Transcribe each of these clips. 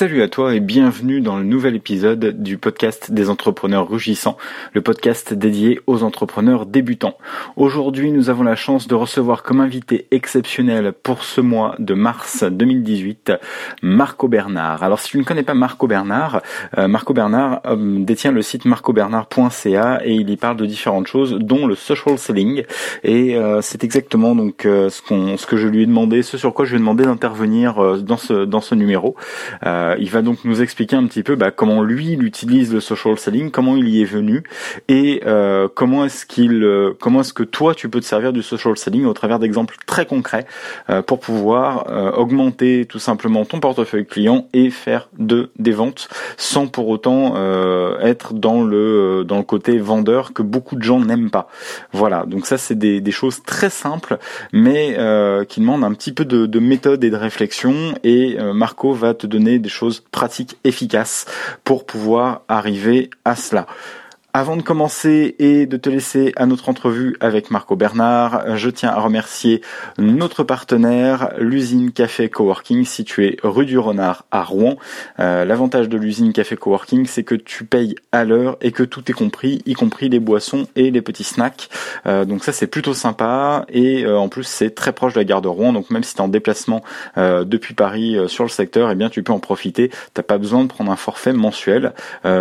Salut à toi et bienvenue dans le nouvel épisode du podcast des entrepreneurs rugissants, le podcast dédié aux entrepreneurs débutants. Aujourd'hui, nous avons la chance de recevoir comme invité exceptionnel pour ce mois de mars 2018 Marco Bernard. Alors si tu ne connais pas Marco Bernard, euh, Marco Bernard euh, détient le site marcobernard.ca et il y parle de différentes choses dont le social selling et euh, c'est exactement donc ce qu'on ce que je lui ai demandé, ce sur quoi je lui ai demandé d'intervenir dans ce dans ce numéro. Euh, il va donc nous expliquer un petit peu bah, comment lui il utilise le social selling, comment il y est venu et euh, comment est-ce qu'il, euh, comment est-ce que toi tu peux te servir du social selling au travers d'exemples très concrets pour pouvoir augmenter tout simplement ton portefeuille client et faire de des ventes sans pour autant être dans le dans le côté vendeur que beaucoup de gens n'aiment pas. Voilà, donc ça c'est des, des choses très simples mais qui demandent un petit peu de, de méthode et de réflexion et Marco va te donner des choses pratiques, efficaces pour pouvoir arriver à cela. Avant de commencer et de te laisser à notre entrevue avec Marco Bernard, je tiens à remercier notre partenaire, l'usine Café Coworking, située rue du Renard à Rouen. Euh, l'avantage de l'usine Café Coworking, c'est que tu payes à l'heure et que tout est compris, y compris les boissons et les petits snacks. Euh, donc ça, c'est plutôt sympa et euh, en plus, c'est très proche de la gare de Rouen. Donc même si tu es en déplacement depuis Paris sur le secteur, eh bien tu peux en profiter. T'as pas besoin de prendre un forfait mensuel.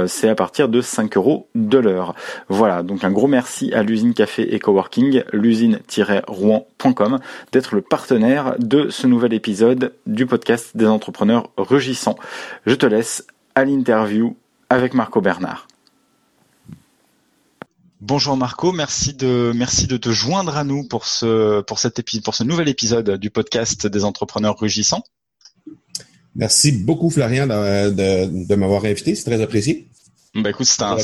c'est à partir de 5 euros de l'heure. Voilà, donc un gros merci à l'usine Café et Coworking, l'usine-rouen.com, d'être le partenaire de ce nouvel épisode du podcast des entrepreneurs rugissants. Je te laisse à l'interview avec Marco Bernard. Bonjour Marco, merci de merci de te joindre à nous pour ce pour cet épisode pour ce nouvel épisode du podcast des entrepreneurs rugissants. Merci beaucoup Florian de, de, m'avoir invité, c'est très apprécié. Bah écoute, c'est un,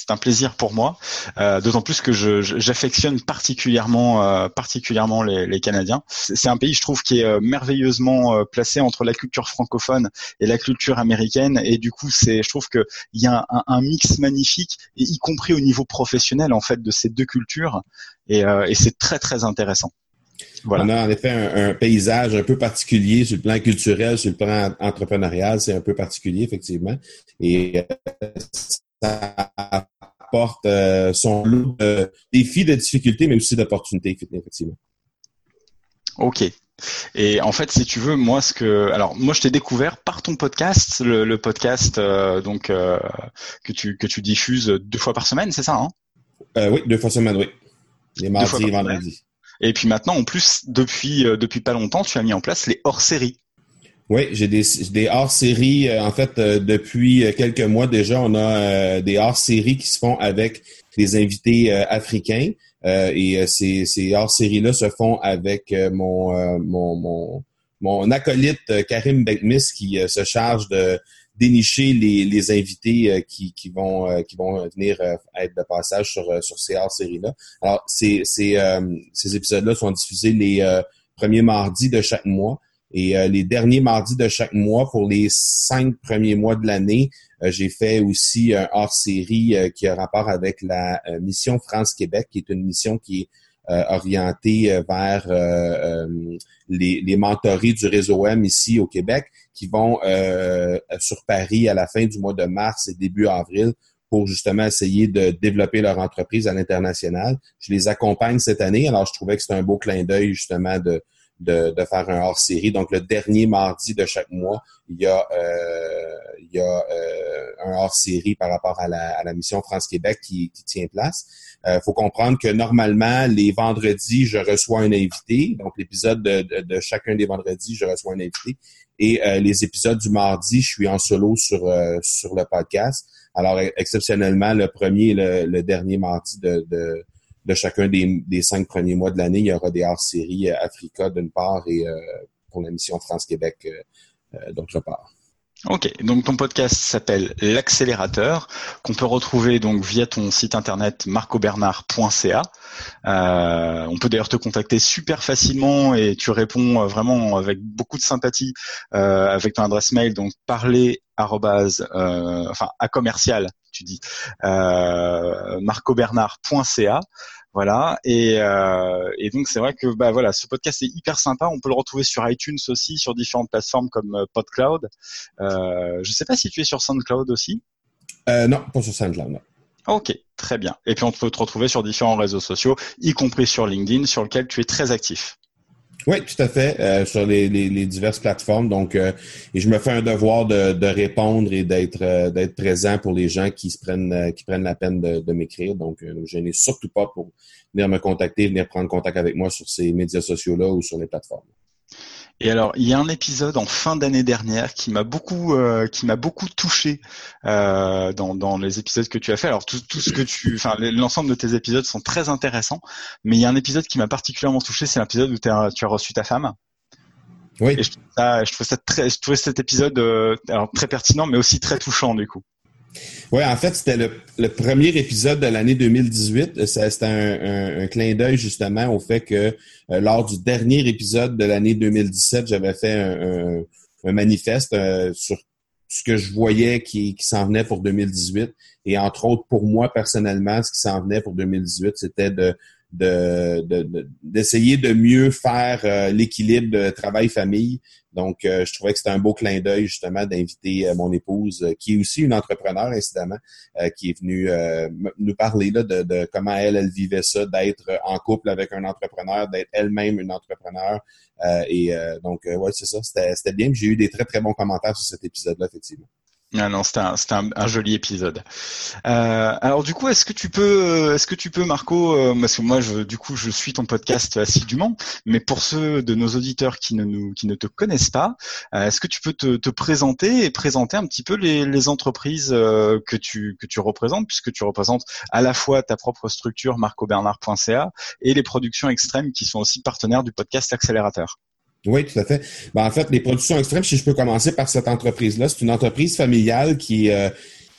c'est un plaisir pour moi, euh, d'autant plus que j'affectionne particulièrement, euh, particulièrement les, Canadiens. C'est un pays, je trouve, qui est euh, merveilleusement placé entre la culture francophone et la culture américaine, et du coup, c'est, je trouve qu'il y a un, mix magnifique, et y compris au niveau professionnel en fait de ces deux cultures, et, c'est très très intéressant. Voilà. On a en effet un, paysage un peu particulier sur le plan culturel, sur le plan entrepreneurial, c'est un peu particulier effectivement. Et ça apporte euh, son lot de défis, de difficultés, mais aussi d'opportunités, effectivement. Ok. Et en fait, si tu veux, moi, ce que, alors, moi, je t'ai découvert par ton podcast, le, podcast euh, donc euh, que tu que tu diffuses deux fois par semaine, c'est ça, hein? Oui, deux fois par semaine, oui. Les mardis et vendredis. Et puis maintenant, en plus, depuis depuis pas longtemps, tu as mis en place les hors-séries. Oui, j'ai des, des hors-séries. Euh, en fait, euh, depuis quelques mois déjà, on a euh, des hors-séries qui se font avec des invités africains. et ces, ces hors-séries-là se font avec mon, mon, mon, mon, acolyte Karim Bekmis qui se charge de dénicher les, les invités qui, qui, vont, qui vont venir être de passage sur, sur ces hors-séries-là. Alors, ces, ces, ces épisodes-là sont diffusés les premiers mardis de chaque mois. Et euh, les derniers mardis de chaque mois, pour les cinq premiers mois de l'année, euh, j'ai fait aussi un hors-série euh, qui a rapport avec la mission France-Québec, qui est une mission qui est orientée vers les, les du réseau M ici au Québec, qui vont sur Paris à la fin du mois de mars et début avril pour justement essayer de développer leur entreprise à l'international. Je les accompagne cette année, alors je trouvais que c'était un beau clin d'œil justement de de, faire un hors-série. Donc, le dernier mardi de chaque mois, il y a, euh, il y a euh, un hors-série par rapport à la, à la mission France-Québec qui, qui, tient place. Il euh, faut comprendre que normalement, les vendredis, je reçois un invité. Donc, l'épisode de, de, chacun des vendredis, je reçois un invité. Et les épisodes du mardi, je suis en solo sur, sur le podcast. Alors, exceptionnellement, le premier et le, dernier mardi de de chacun des, cinq premiers mois de l'année, il y aura des hors-séries euh, Africa d'une part et euh, pour la mission France-Québec euh, d'autre part. Ok, donc ton podcast s'appelle l'accélérateur, qu'on peut retrouver donc via ton site internet marcobernard.ca. Euh, on peut d'ailleurs te contacter super facilement et tu réponds vraiment avec beaucoup de sympathie euh, avec ton adresse mail. Donc parler enfin à commercial, tu dis marcobernard.ca. Voilà et, et donc c'est vrai que bah voilà ce podcast est hyper sympa. On peut le retrouver sur iTunes aussi, sur différentes plateformes comme PodCloud. Euh, je sais pas si tu es sur SoundCloud aussi. non, pas sur SoundCloud. Non. Ok, très bien. Et puis on peut te retrouver sur différents réseaux sociaux, y compris sur LinkedIn, sur lequel tu es très actif. Oui, tout à fait, euh, sur les, diverses plateformes. Donc, euh, et je me fais un devoir de, répondre et d'être euh, présent pour les gens qui se prennent qui prennent la peine de, m'écrire. Donc, je n'ai surtout pas pour venir me contacter, venir prendre contact avec moi sur ces médias sociaux là ou sur les plateformes. Et alors, il y a un épisode en fin d'année dernière qui m'a beaucoup, euh, qui m'a beaucoup touché euh, dans, dans les épisodes que tu as fait. Alors tout, tout ce que tu, enfin l'ensemble de tes épisodes sont très intéressants, mais il y a un épisode qui m'a particulièrement touché, c'est l'épisode où tu as reçu ta femme. Oui. Et je trouve ça, je trouve ça très, je trouvais cet épisode euh, alors très pertinent, mais aussi très touchant du coup. Oui, en fait, c'était le, premier épisode de l'année 2018. C'était un, clin d'œil justement au fait que euh, lors du dernier épisode de l'année 2017, j'avais fait un, manifeste euh, sur ce que je voyais qui, s'en venait pour 2018. Et entre autres, pour moi personnellement, ce qui s'en venait pour 2018, c'était de d'essayer de, mieux faire euh, l'équilibre de travail-famille. Donc, euh, je trouvais que c'était un beau clin d'œil justement d'inviter euh, mon épouse, qui est aussi une entrepreneur incidemment, qui est venue nous parler là, de, de, comment elle, elle vivait ça, d'être en couple avec un entrepreneur, d'être elle-même une entrepreneur. et donc, ouais, c'est ça, c'était bien. J'ai eu des très, très bons commentaires sur cet épisode-là, effectivement. Ah non, c'était un, joli épisode. Euh, alors du coup, est-ce que tu peux, est-ce que tu peux, Marco, euh, parce que moi, je, du coup, je suis ton podcast assidûment, mais pour ceux de nos auditeurs qui ne te connaissent pas, euh, est-ce que tu peux te, te, présenter et présenter un petit peu les, entreprises euh, que tu que tu représentes, puisque tu représentes à la fois ta propre structure marcobernard.ca et les productions extrêmes qui sont aussi partenaires du podcast Accélérateur? Oui, tout à fait. Ben, en fait, les productions extrêmes, si je peux commencer par cette entreprise-là, c'est une entreprise familiale qui, euh,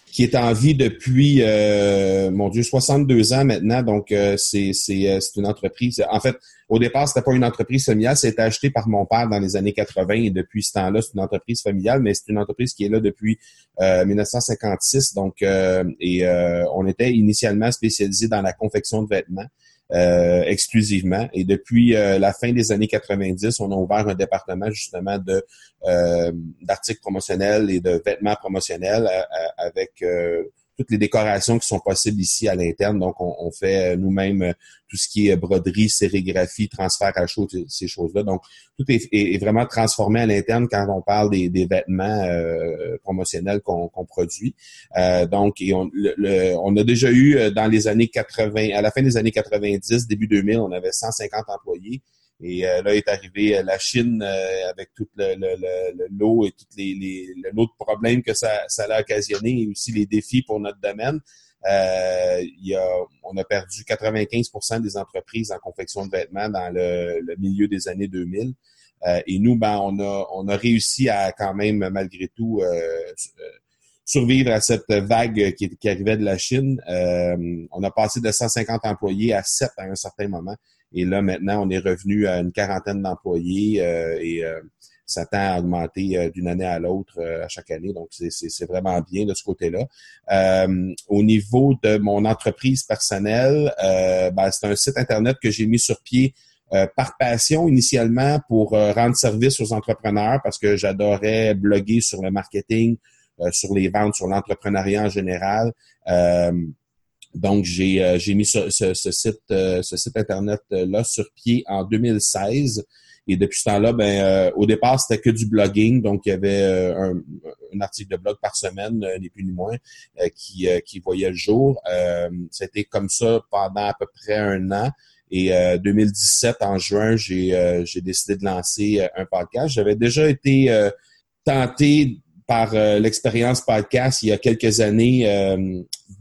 qui est en vie depuis, euh, mon Dieu, 62 ans maintenant. Donc, euh, c'est, c'est, une entreprise. En fait, au départ, c'était pas une entreprise familiale, c'était acheté par mon père dans les années 80 et depuis ce temps-là, c'est une entreprise familiale, mais c'est une entreprise qui est là depuis 1956. Donc, et on était initialement spécialisé dans la confection de vêtements. Euh, exclusivement. Et depuis euh, la fin des années 90, on a ouvert un département justement de euh, d'articles promotionnels et de vêtements promotionnels avec toutes les décorations qui sont possibles ici à l'interne. Donc, on, fait nous-mêmes euh, tout ce qui est broderie, sérigraphie, transfert à chaud, ces choses-là. Donc, tout est, vraiment transformé à l'interne quand on parle des, vêtements euh, promotionnels qu'on produit. Euh, donc, et on, on a déjà eu dans les années 80, à la fin des années 90, début 2000, on avait 150 employés. Et euh, là est arrivée euh, la Chine euh, avec tout le, le, l'eau et tous les, les, le lot de problèmes que ça, ça a occasionné et aussi les défis pour notre domaine. il y a, on a perdu 95% des entreprises en confection de vêtements dans le, milieu des années 2000. et nous, ben, on a, on a réussi à quand même, malgré tout, survivre à cette vague qui, qui arrivait de la Chine. on a passé de 150 employés à 7 à un certain moment. Et là, maintenant, on est revenu à une quarantaine d'employés euh, et euh, ça tend à augmenter euh, d'une année à l'autre à chaque année. Donc, c'est vraiment bien de ce côté-là. au niveau de mon entreprise personnelle, ben, c'est un site Internet que j'ai mis sur pied par passion initialement pour rendre service aux entrepreneurs parce que j'adorais bloguer sur le marketing, sur les ventes, sur l'entrepreneuriat en général. Donc, j'ai euh, mis ce, site, euh, ce site Internet-là sur pied en 2016. Et depuis ce temps-là, ben, euh, au départ, c'était que du blogging. Donc, il y avait un, article de blog par semaine, ni plus ni moins, qui, qui voyait le jour. C'était comme ça pendant à peu près un an. Et 2017, en juin, j'ai décidé de lancer un podcast. J'avais déjà été tenté par l'expérience podcast il y a quelques années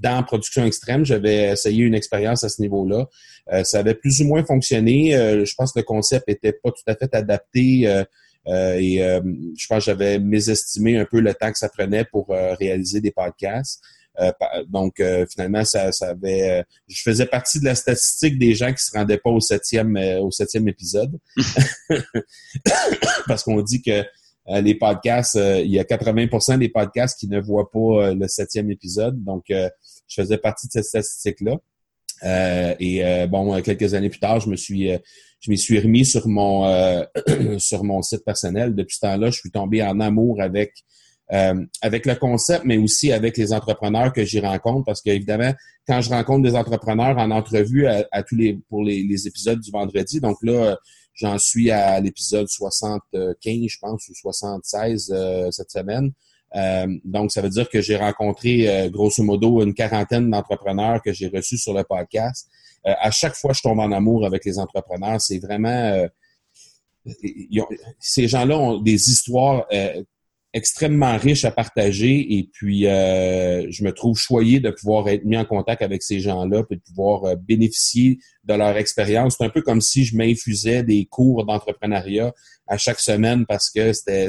dans production extrême, j'avais essayé une expérience à ce niveau-là. Euh, ça avait plus ou moins fonctionné. Euh, je pense que le concept était pas tout à fait adapté. Euh, et je pense que j'avais mésestimé un peu le temps que ça prenait pour réaliser des podcasts. donc finalement, ça, ça avait. je faisais partie de la statistique des gens qui se rendaient pas au septième au septième épisode, parce qu'on dit que les podcasts, il y a 80% des podcasts qui ne voient pas le septième épisode. Donc, je faisais partie de cette statistique-là. et bon, quelques années plus tard, je me suis je m'y suis remis sur mon sur mon site personnel. Depuis ce temps-là, je suis tombé en amour avec euh, avec le concept, mais aussi avec les entrepreneurs que j'y rencontre, parce qu'évidemment, quand je rencontre des entrepreneurs en entrevue à, tous les pour les, épisodes du vendredi, donc là, j'en suis à l'épisode 75, je pense, ou 76 euh, cette semaine. Euh, donc, ça veut dire que j'ai rencontré grosso modo une quarantaine d'entrepreneurs que j'ai reçus sur le podcast. à chaque fois, je tombe en amour avec les entrepreneurs. C'est vraiment ces gens-là ont des histoires extrêmement riche à partager et puis euh, je me trouve choyé de pouvoir être mis en contact avec ces gens-là et de pouvoir euh, bénéficier de leur expérience. C'est un peu comme si je m'infusais des cours d'entrepreneuriat à chaque semaine parce que c'était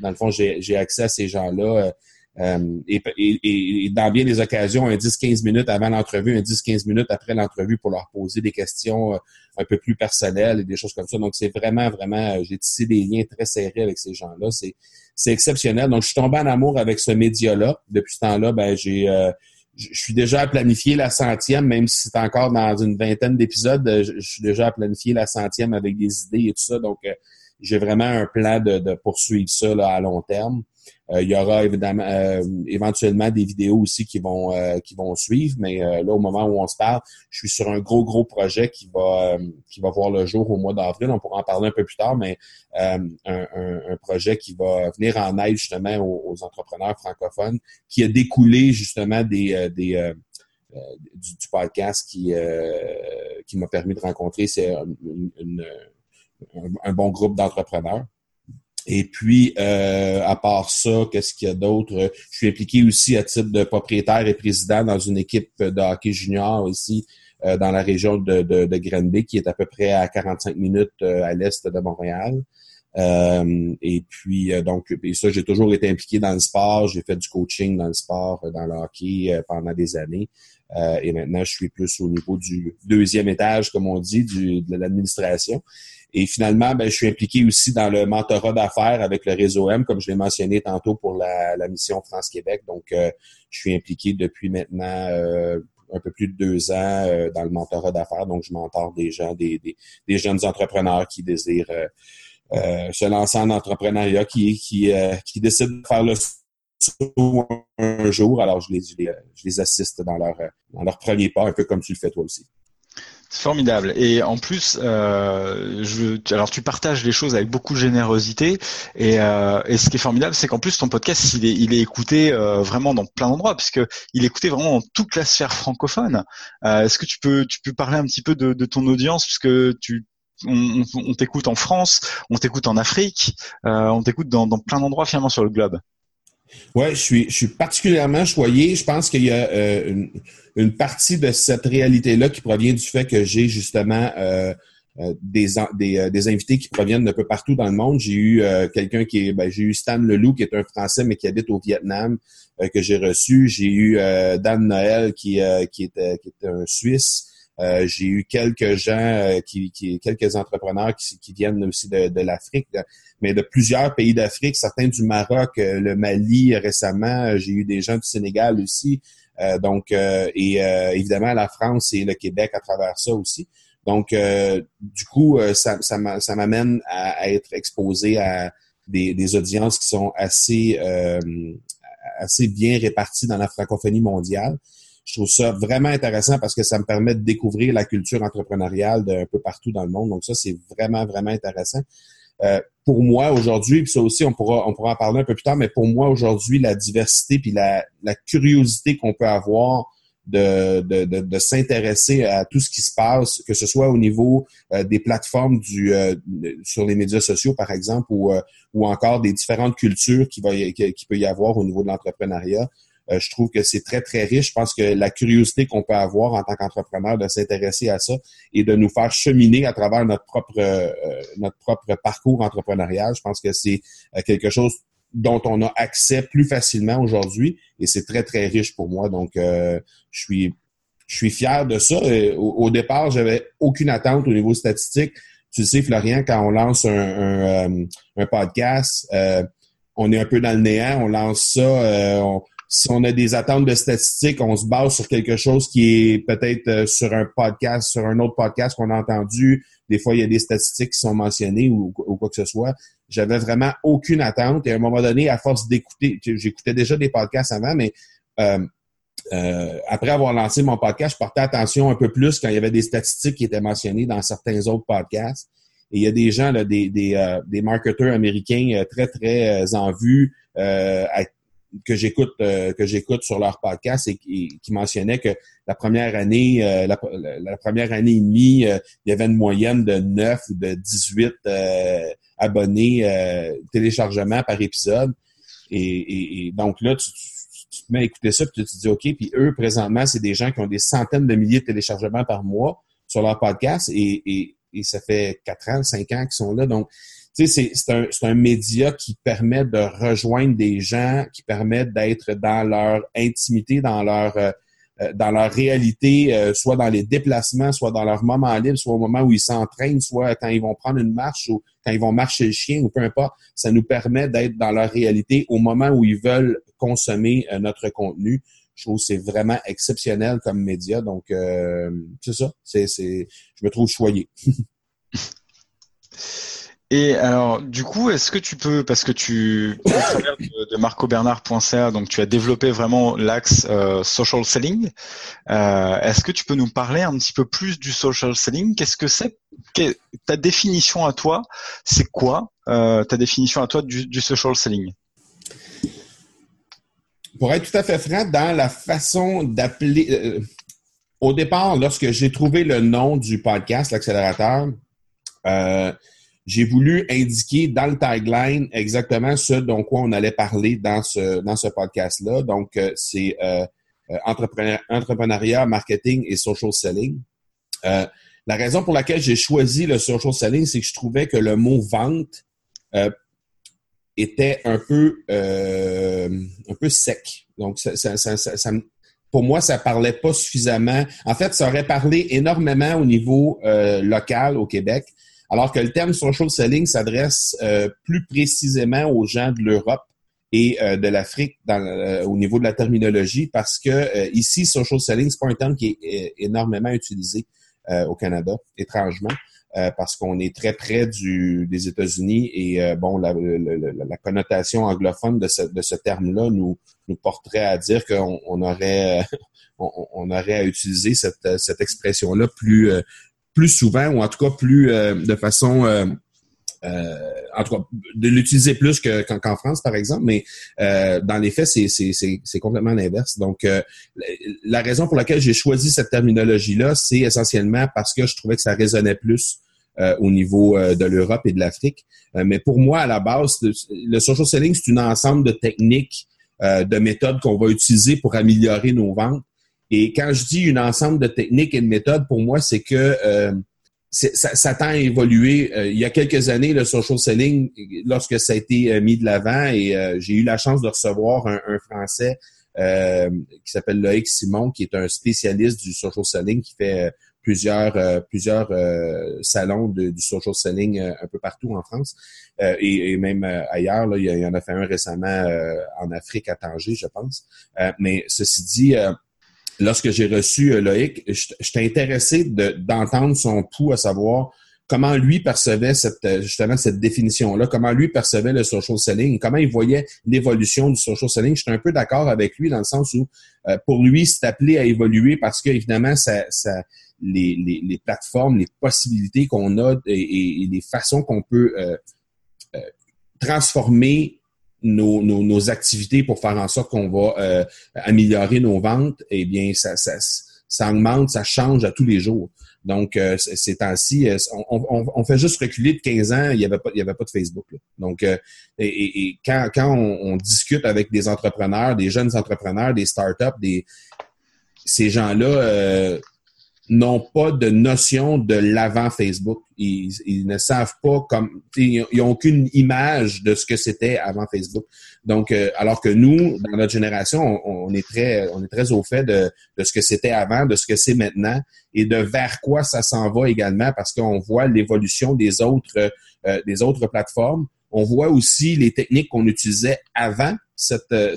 dans le fond j'ai accès à ces gens-là euh, euh, et, et, dans bien des occasions, un 10-15 minutes avant l'entrevue, un 10-15 minutes après l'entrevue pour leur poser des questions euh, un peu plus personnelles et des choses comme ça. Donc, c'est vraiment, vraiment, euh, j'ai tissé des liens très serrés avec ces gens-là. C'est, c'est exceptionnel. Donc, je suis tombé en amour avec ce média-là. Depuis ce temps-là, ben, j'ai, je suis déjà à planifier la centième, même si c'est encore dans une vingtaine d'épisodes, je, suis déjà à planifier la centième avec des idées et tout ça. Donc, j'ai vraiment un plan de, de poursuivre ça là, à long terme. Euh, il y aura évidemment euh, éventuellement des vidéos aussi qui vont euh, qui vont suivre, mais là au moment où on se parle, je suis sur un gros gros projet qui va qui va voir le jour au mois d'avril. On pourra en parler un peu plus tard, mais un, un, projet qui va venir en aide justement aux, entrepreneurs francophones, qui a découlé justement des des du, podcast qui qui m'a permis de rencontrer c'est un bon groupe d'entrepreneurs. Et puis, euh, à part ça, qu'est-ce qu'il y a d'autre? Je suis impliqué aussi à titre de propriétaire et président dans une équipe de hockey junior ici euh, dans la région de, de, de Granby, qui est à peu près à 45 minutes euh, à l'est de Montréal. et puis, donc, et ça, j'ai toujours été impliqué dans le sport. J'ai fait du coaching dans le sport, dans le hockey pendant des années. et maintenant, je suis plus au niveau du deuxième étage, comme on dit, du, de l'administration. Et finalement, ben, je suis impliqué aussi dans le mentorat d'affaires avec le réseau M, comme je l'ai mentionné tantôt pour la, mission France-Québec. Donc, euh, je suis impliqué depuis maintenant euh, un peu plus de deux ans euh, dans le mentorat d'affaires. Donc, je mentor des gens, des, des, jeunes entrepreneurs qui désirent se lancer en entrepreneuriat, qui, qui, qui décident de faire le saut un jour. Alors, je les, je les assiste dans leur, dans leur premier pas, un peu comme tu le fais toi aussi. Formidable. Et en plus, euh, je, alors tu partages les choses avec beaucoup de générosité. Et, euh, et ce qui est formidable, c'est qu'en plus ton podcast, il est, écouté euh, vraiment dans plein d'endroits, puisque il est écouté vraiment dans toute la sphère francophone. Euh, est-ce que tu peux, tu peux parler un petit peu de, ton audience, puisque tu on, t'écoute en France, on t'écoute en Afrique, on t'écoute dans, dans plein d'endroits finalement sur le globe? Ouais, je suis, je suis particulièrement choyé. Je pense qu'il y a euh, une, une, partie de cette réalité-là qui provient du fait que j'ai justement euh, euh des, des, euh, des, invités qui proviennent de peu partout dans le monde. J'ai eu quelqu'un qui est, ben, j'ai eu Stan Leloup qui est un Français mais qui habite au Vietnam que j'ai reçu. J'ai eu Dan Noël qui, qui, qui était un Suisse. Euh, j'ai eu quelques gens, euh, qui, qui, quelques entrepreneurs qui, qui viennent aussi de, de l'Afrique, mais de plusieurs pays d'Afrique, certains du Maroc, euh, le Mali récemment. J'ai eu des gens du Sénégal aussi. donc, et évidemment la France et le Québec à travers ça aussi. Donc, du coup, ça, ça m'amène à, être exposé à des, des, audiences qui sont assez assez bien réparties dans la francophonie mondiale. Je trouve ça vraiment intéressant parce que ça me permet de découvrir la culture entrepreneuriale d'un peu partout dans le monde. Donc ça, c'est vraiment, vraiment intéressant. Euh, pour moi aujourd'hui, puis ça aussi on pourra on pourra en parler un peu plus tard, mais pour moi aujourd'hui la diversité puis la, la curiosité qu'on peut avoir de, de, de, s'intéresser à tout ce qui se passe, que ce soit au niveau euh, des plateformes du euh, sur les médias sociaux par exemple ou ou encore des différentes cultures qui va qui peut y avoir au niveau de l'entrepreneuriat. Euh, je trouve que c'est très, très riche. Je pense que la curiosité qu'on peut avoir en tant qu'entrepreneur de s'intéresser à ça et de nous faire cheminer à travers notre propre, euh, notre propre parcours entrepreneurial, je pense que c'est euh, quelque chose dont on a accès plus facilement aujourd'hui et c'est très, très riche pour moi. Donc, je suis je suis fier de ça. Au, au départ, j'avais aucune attente au niveau statistique. tu sais, Florian, quand on lance un, un, podcast, on est un peu dans le néant, on lance ça, si on a des attentes de statistiques, on se base sur quelque chose qui est peut-être sur un podcast, sur un autre podcast qu'on a entendu. Des fois, il y a des statistiques qui sont mentionnées ou, quoi que ce soit. J'avais vraiment aucune attente. Et à un moment donné, à force d'écouter, j'écoutais déjà des podcasts avant, mais euh, euh, après avoir lancé mon podcast, je portais attention un peu plus quand il y avait des statistiques qui étaient mentionnées dans certains autres podcasts. Et il y a des gens, là, des, des, euh, des marketeurs américains très, très en vue que j'écoute que j'écoute sur leur podcast et qui, qui mentionnaient que la première année la, première année et demie il y avait une moyenne de 9 ou de 18 abonnés téléchargements par épisode et, donc là tu, tu te mets à écouter ça, puis tu te dis, OK, puis eux, présentement, c'est des gens qui ont des centaines de milliers de téléchargements par mois sur leur podcast et, et, et ça fait quatre ans, cinq ans qu'ils sont là. Donc, c'est un, média qui permet de rejoindre des gens, qui permet d'être dans leur intimité, dans leur euh, euh, dans leur réalité, euh, soit dans les déplacements, soit dans leur moment libre, soit au moment où ils s'entraînent, soit quand ils vont prendre une marche ou quand ils vont marcher le chien ou peu importe. Ça nous permet d'être dans leur réalité au moment où ils veulent consommer notre contenu. Je trouve que c'est vraiment exceptionnel comme média. Donc, c'est ça. Je me trouve choyé. Et alors, du coup, est-ce que tu peux, parce que tu, au travers de, de marcobernard.ca, donc tu as développé vraiment l'axe euh, social selling. Euh, est-ce que tu peux nous parler un petit peu plus du social selling? Qu'est-ce que c'est? Ta définition à toi, c'est quoi euh, ta définition à toi du, du social selling? Pour être tout à fait franc, dans la façon d'appeler, au départ, lorsque j'ai trouvé le nom du podcast, l'accélérateur. J'ai voulu indiquer dans le tagline exactement ce dont quoi on allait parler dans ce, dans ce podcast-là. Donc, euh, c'est euh, euh entrepreneuriat, marketing et social selling. La raison pour laquelle j'ai choisi le social selling, c'est que je trouvais que le mot vente était un peu, un peu sec. Donc, pour moi, ça parlait pas suffisamment. En fait, ça aurait parlé énormément au niveau local au Québec, alors que le terme social selling s'adresse euh, plus précisément aux gens de l'Europe et euh, de l'Afrique euh, au niveau de la terminologie parce que ici, social selling, c'est pas un terme qui est énormément utilisé au Canada, étrangement. parce qu'on est très près du, des États-Unis et bon, la, la, connotation anglophone de ce, de ce terme-là nous, nous porterait à dire qu'on on aurait on, aurait à utiliser cette, cette expression-là plus plus souvent ou en tout cas plus euh, de façon euh, euh, en tout cas, de l'utiliser plus qu'en France, par exemple, mais dans les faits, c'est complètement l'inverse. Donc, la raison pour laquelle j'ai choisi cette terminologie-là, c'est essentiellement parce que je trouvais que ça résonnait plus au niveau de l'Europe et de l'Afrique. mais pour moi, à la base, le social selling, c'est un ensemble de techniques, de méthodes qu'on va utiliser pour améliorer nos ventes. Et quand je dis un ensemble de techniques et de méthodes, pour moi, c'est que euh, ça, ça, tend à évoluer. Euh, il y a quelques années, le social selling, lorsque ça a été euh, mis de l'avant, et j'ai eu la chance de recevoir un, un Français qui s'appelle Loïc Simon, qui est un spécialiste du social selling, qui fait plusieurs plusieurs salons de, du social selling un peu partout en France et, et, même ailleurs. Là, il y en a fait un récemment en Afrique à Tanger, je pense. mais ceci dit lorsque j'ai reçu euh, Loïc, j'étais intéressé d'entendre son pouls, à savoir comment lui percevait cette, euh, justement cette définition-là, comment lui percevait le social selling, comment il voyait l'évolution du social selling. J'étais un peu d'accord avec lui dans le sens où, euh, pour lui, c'est appelé à évoluer parce que, évidemment, ça, ça les, les, les, plateformes, les possibilités qu'on a et, et, les façons qu'on peut euh, transformer nos, nos, nos, activités pour faire en sorte qu'on va euh, améliorer nos ventes, eh bien, ça, ça, ça augmente, ça change à tous les jours. Donc, euh, ces temps-ci, euh, on, on, on, fait juste reculer de 15 ans, il n'y avait, pas, il y avait pas de Facebook. Donc, et, et, quand, quand on, discute avec des entrepreneurs, des jeunes entrepreneurs, des startups, des, ces gens-là n'ont pas de notion de l'avant Facebook. Ils, ils, ne savent pas comme ils n'ont aucune image de ce que c'était avant Facebook. Donc, euh, alors que nous, dans notre génération, on, on, est très on est très au fait de, de ce que c'était avant, de ce que c'est maintenant et de vers quoi ça s'en va également, parce qu'on voit l'évolution des autres euh, des autres plateformes. On voit aussi les techniques qu'on utilisait avant cette, euh,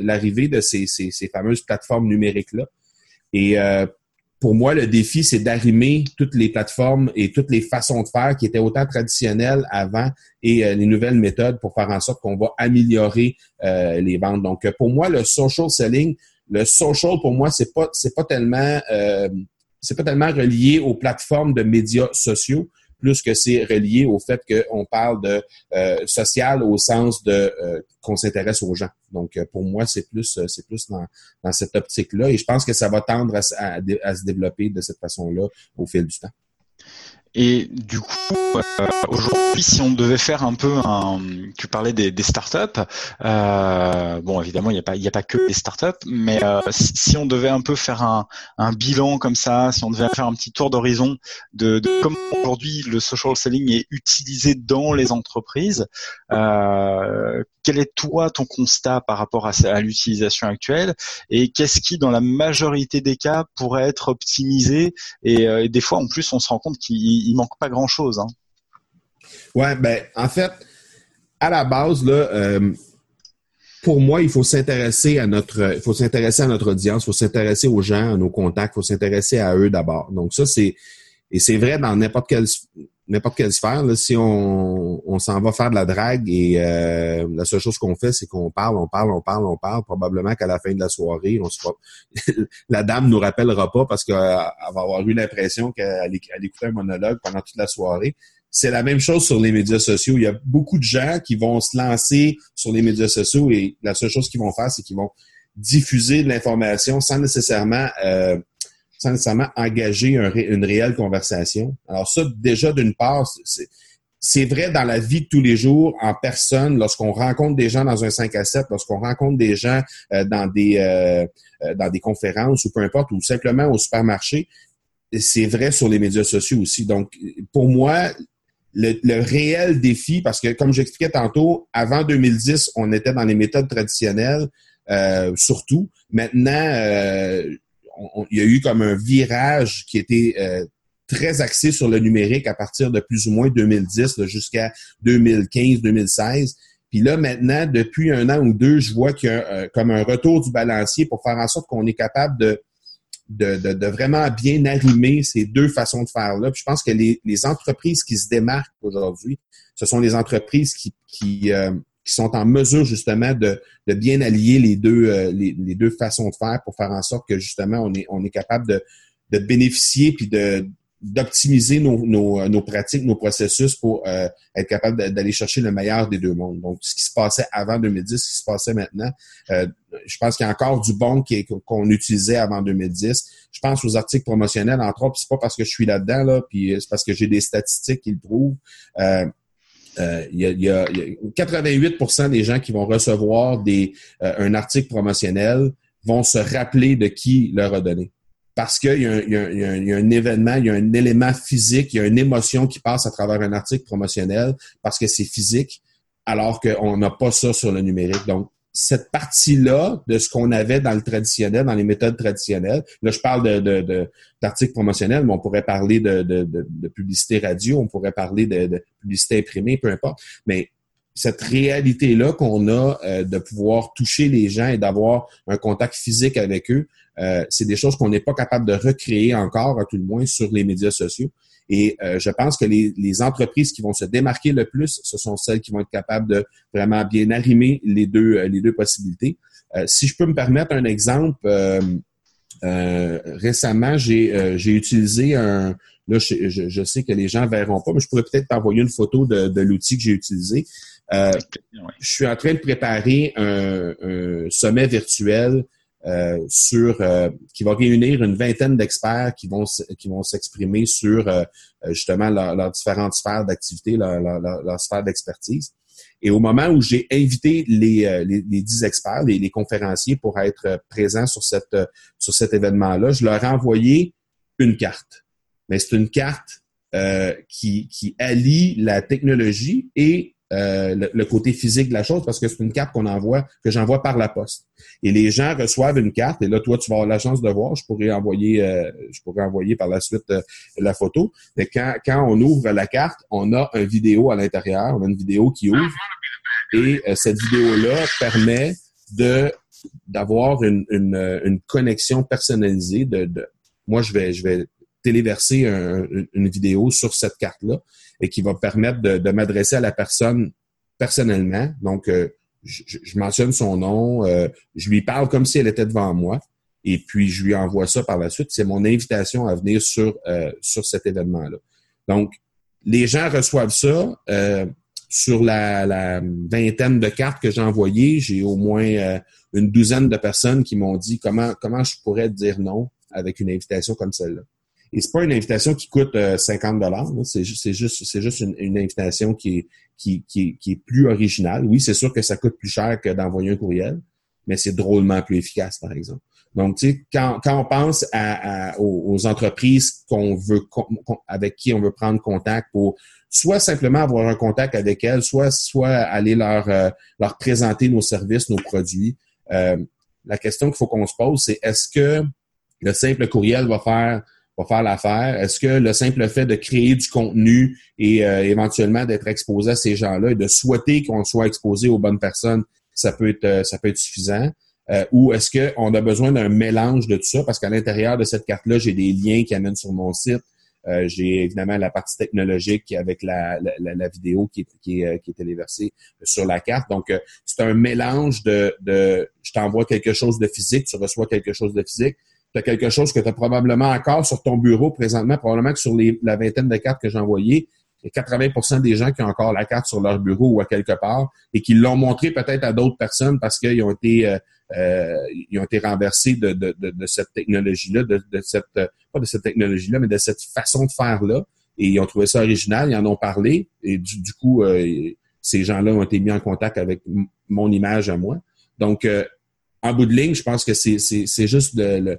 l'arrivée de ces, ces, ces, fameuses plateformes numériques là. Et euh, pour moi, le défi, c'est d'arrimer toutes les plateformes et toutes les façons de faire qui étaient autant traditionnelles avant et euh, les nouvelles méthodes pour faire en sorte qu'on va améliorer euh, les ventes. Donc, pour moi, le social selling, le social, pour moi, c'est pas c'est pas tellement euh, c'est pas tellement relié aux plateformes de médias sociaux plus que c'est relié au fait qu'on parle de euh, social au sens de euh, qu'on s'intéresse aux gens. Donc, euh, pour moi, c'est plus c'est plus dans, dans cette optique-là et je pense que ça va tendre à, à se développer de cette façon-là au fil du temps. Et du coup, euh, aujourd'hui, si on devait faire un peu un, tu parlais des, startups. Euh, bon, évidemment, il n'y a pas, il a pas que des startups, mais euh, si, on devait un peu faire un, un, bilan comme ça, si on devait faire un petit tour d'horizon de, de, comment aujourd'hui le social selling est utilisé dans les entreprises, euh, quel est toi ton constat par rapport à, à l'utilisation actuelle? Et qu'est-ce qui, dans la majorité des cas, pourrait être optimisé? Et, euh, et des fois, en plus, on se rend compte qu'il il, manque pas grand chose. Hein. Ouais, ben en fait, à la base là, euh, pour moi, il faut s'intéresser à notre, il faut s'intéresser à notre audience, il faut s'intéresser aux gens, à nos contacts, il faut s'intéresser à eux d'abord. Donc ça, c'est et c'est vrai dans n'importe quelle n'importe quelle sphère. Là, si on, on s'en va faire de la drague et euh, la seule chose qu'on fait, c'est qu'on parle, on parle, on parle, on parle. Probablement qu'à la fin de la soirée, on se la dame nous rappellera pas parce qu'elle va avoir eu l'impression qu'elle écoutait un monologue pendant toute la soirée. C'est la même chose sur les médias sociaux. Il y a beaucoup de gens qui vont se lancer sur les médias sociaux et la seule chose qu'ils vont faire, c'est qu'ils vont diffuser de l'information sans nécessairement euh, sans engager une réelle conversation. Alors ça, déjà, d'une part, c'est vrai dans la vie de tous les jours, en personne, lorsqu'on rencontre des gens dans un 5 à 7, lorsqu'on rencontre des gens euh, dans, des, euh, euh, dans des conférences ou peu importe, ou simplement au supermarché, c'est vrai sur les médias sociaux aussi. Donc, pour moi, le, réel défi, parce que comme j'expliquais tantôt, avant 2010, on était dans les méthodes traditionnelles, surtout. Maintenant, il y a eu comme un virage qui était euh, très axé sur le numérique à partir de plus ou moins 2010 jusqu'à 2015-2016. Puis là, maintenant, depuis un an ou deux, je vois qu'il y a euh, comme un retour du balancier pour faire en sorte qu'on est capable de, de, de, vraiment bien arrimer ces deux façons de faire-là. Puis je pense que les, les entreprises qui se démarquent aujourd'hui, ce sont les entreprises qui, qui, euh, qui sont en mesure justement de, de bien allier les deux, euh, les, les, deux façons de faire pour faire en sorte que justement on est, on est capable de, de bénéficier puis de d'optimiser nos, nos, nos, pratiques, nos processus pour euh, être capable d'aller chercher le meilleur des deux mondes. Donc, ce qui se passait avant 2010, ce qui se passait maintenant, euh, je pense qu'il y a encore du bon qu'on utilisait avant 2010. Je pense aux articles promotionnels, entre autres, c'est pas parce que je suis là-dedans, là, puis c'est parce que j'ai des statistiques qui le prouvent. Euh, euh, il y, a, 88% des gens qui vont recevoir des, euh, un article promotionnel vont se rappeler de qui leur a donné. Parce qu'il y, y, y, a un événement, il y a un élément physique, il y a une émotion qui passe à travers un article promotionnel parce que c'est physique, alors qu'on n'a pas ça sur le numérique. Donc, cette partie-là de ce qu'on avait dans le traditionnel, dans les méthodes traditionnelles. Là, je parle d'articles promotionnels, mais on pourrait parler de, de, publicité radio, on pourrait parler de, publicité imprimée, peu importe. Mais cette réalité-là qu'on a euh, de pouvoir toucher les gens et d'avoir un contact physique avec eux, euh, c'est des choses qu'on n'est pas capable de recréer encore, à tout le moins, sur les médias sociaux. Et euh, je pense que les, les, entreprises qui vont se démarquer le plus, ce sont celles qui vont être capables de vraiment bien arrimer les deux, euh, les deux possibilités. Euh, si je peux me permettre un exemple, récemment, j'ai j'ai utilisé un... Là, je, je, sais que les gens verront pas, mais je pourrais peut-être t'envoyer une photo de, de l'outil que j'ai utilisé. Je suis en train de préparer un, un sommet virtuel euh, sur euh, qui va réunir une vingtaine d'experts qui vont qui vont s'exprimer sur euh, justement leurs différentes sphères d'activité, leur, leur, sphère d'expertise. Et au moment où j'ai invité les, les, les, dix experts, les, les, conférenciers pour être présents sur cette sur cet événement-là, je leur ai envoyé une carte. Mais c'est une carte euh, qui, qui allie la technologie et euh, le, côté physique de la chose parce que c'est une carte qu'on envoie, que j'envoie par la poste. Et les gens reçoivent une carte et là, toi, tu vas avoir la chance de voir. Je pourrais envoyer, euh, je pourrais envoyer par la suite euh, la photo. Mais quand, quand on ouvre la carte, on a une vidéo à l'intérieur, on a une vidéo qui ouvre et cette vidéo-là permet de d'avoir une, une, une, connexion personnalisée. De, de, moi, je vais, je vais téléverser une vidéo sur cette carte-là et qui va permettre de, m'adresser à la personne personnellement. Donc, euh, je, mentionne son nom, euh, je lui parle comme si elle était devant moi, et puis je lui envoie ça par la suite. C'est mon invitation à venir sur, euh, sur cet événement-là. Donc, les gens reçoivent ça. sur la, la, vingtaine de cartes que j'ai envoyées, j'ai au moins une douzaine de personnes qui m'ont dit comment, comment je pourrais dire non avec une invitation comme celle-là. Et c'est pas une invitation qui coûte 50 euh, dollars. C'est juste, juste, juste une, invitation qui est, qui, qui, qui est plus originale. Oui, c'est sûr que ça coûte plus cher que d'envoyer un courriel, mais c'est drôlement plus efficace, par exemple. Donc, tu sais, quand, quand on pense à, aux, entreprises qu'on veut, avec qui on veut prendre contact pour soit simplement avoir un contact avec elles, soit, soit aller leur, euh, leur présenter nos services, nos produits. Euh, la question qu'il faut qu'on se pose, c'est est-ce que le simple courriel va faire va faire l'affaire? Est-ce que le simple fait de créer du contenu et euh, éventuellement d'être exposé à ces gens-là et de souhaiter qu'on soit exposé aux bonnes personnes, ça peut être, euh, ça peut être suffisant? Euh, ou est-ce qu'on a besoin d'un mélange de tout ça? Parce qu'à l'intérieur de cette carte-là, j'ai des liens qui amènent sur mon site. j'ai évidemment la partie technologique avec la, la, la vidéo qui est, qui, est, qui est téléversée sur la carte. Donc, c'est un mélange de, de je t'envoie quelque chose de physique, tu reçois quelque chose de physique, tu as quelque chose que tu as probablement encore sur ton bureau présentement, probablement que sur les, la vingtaine de cartes que j'ai envoyées, il y a 80 des gens qui ont encore la carte sur leur bureau ou à quelque part et qui l'ont montré peut-être à d'autres personnes parce qu'ils ont été euh, euh, ils ont été renversés de, de, de, cette technologie-là, de, de, cette pas de cette technologie-là, mais de cette façon de faire-là. Et ils ont trouvé ça original, ils en ont parlé, et du, coup, euh, ces gens-là ont été mis en contact avec mon image à moi. Donc, en bout de ligne, je pense que c'est juste le,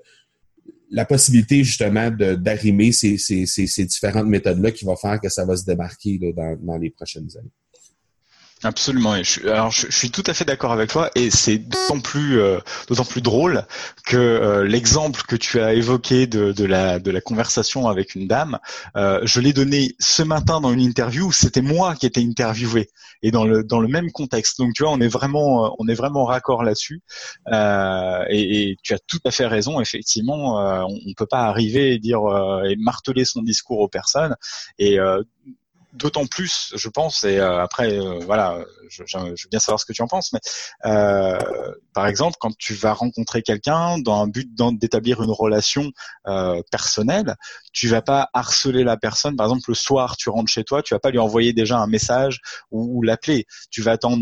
la possibilité justement d'arrimer ces, différentes méthodes-là qui va faire que ça va se démarquer dans les prochaines années. Absolument. je, alors, je, suis tout à fait d'accord avec toi, et c'est d'autant plus, euh, d'autant plus drôle que euh, l'exemple que tu as évoqué de, de, la, de la conversation avec une dame, euh, je l'ai donné ce matin dans une interview. C'était moi qui étais interviewé, et dans le dans le même contexte. Donc, tu vois, on est vraiment, on est vraiment raccord là-dessus. Et, et, tu as tout à fait raison. Effectivement, on, on peut pas arriver et dire et marteler son discours aux personnes. Et d'autant plus, je pense, et euh, après, euh, voilà, je, je, veux bien savoir ce que tu en penses, mais euh, par exemple, quand tu vas rencontrer quelqu'un dans un but d'établir une relation personnelle, tu vas pas harceler la personne. Par exemple, le soir, tu rentres chez toi, tu vas pas lui envoyer déjà un message ou l'appeler. Tu vas attendre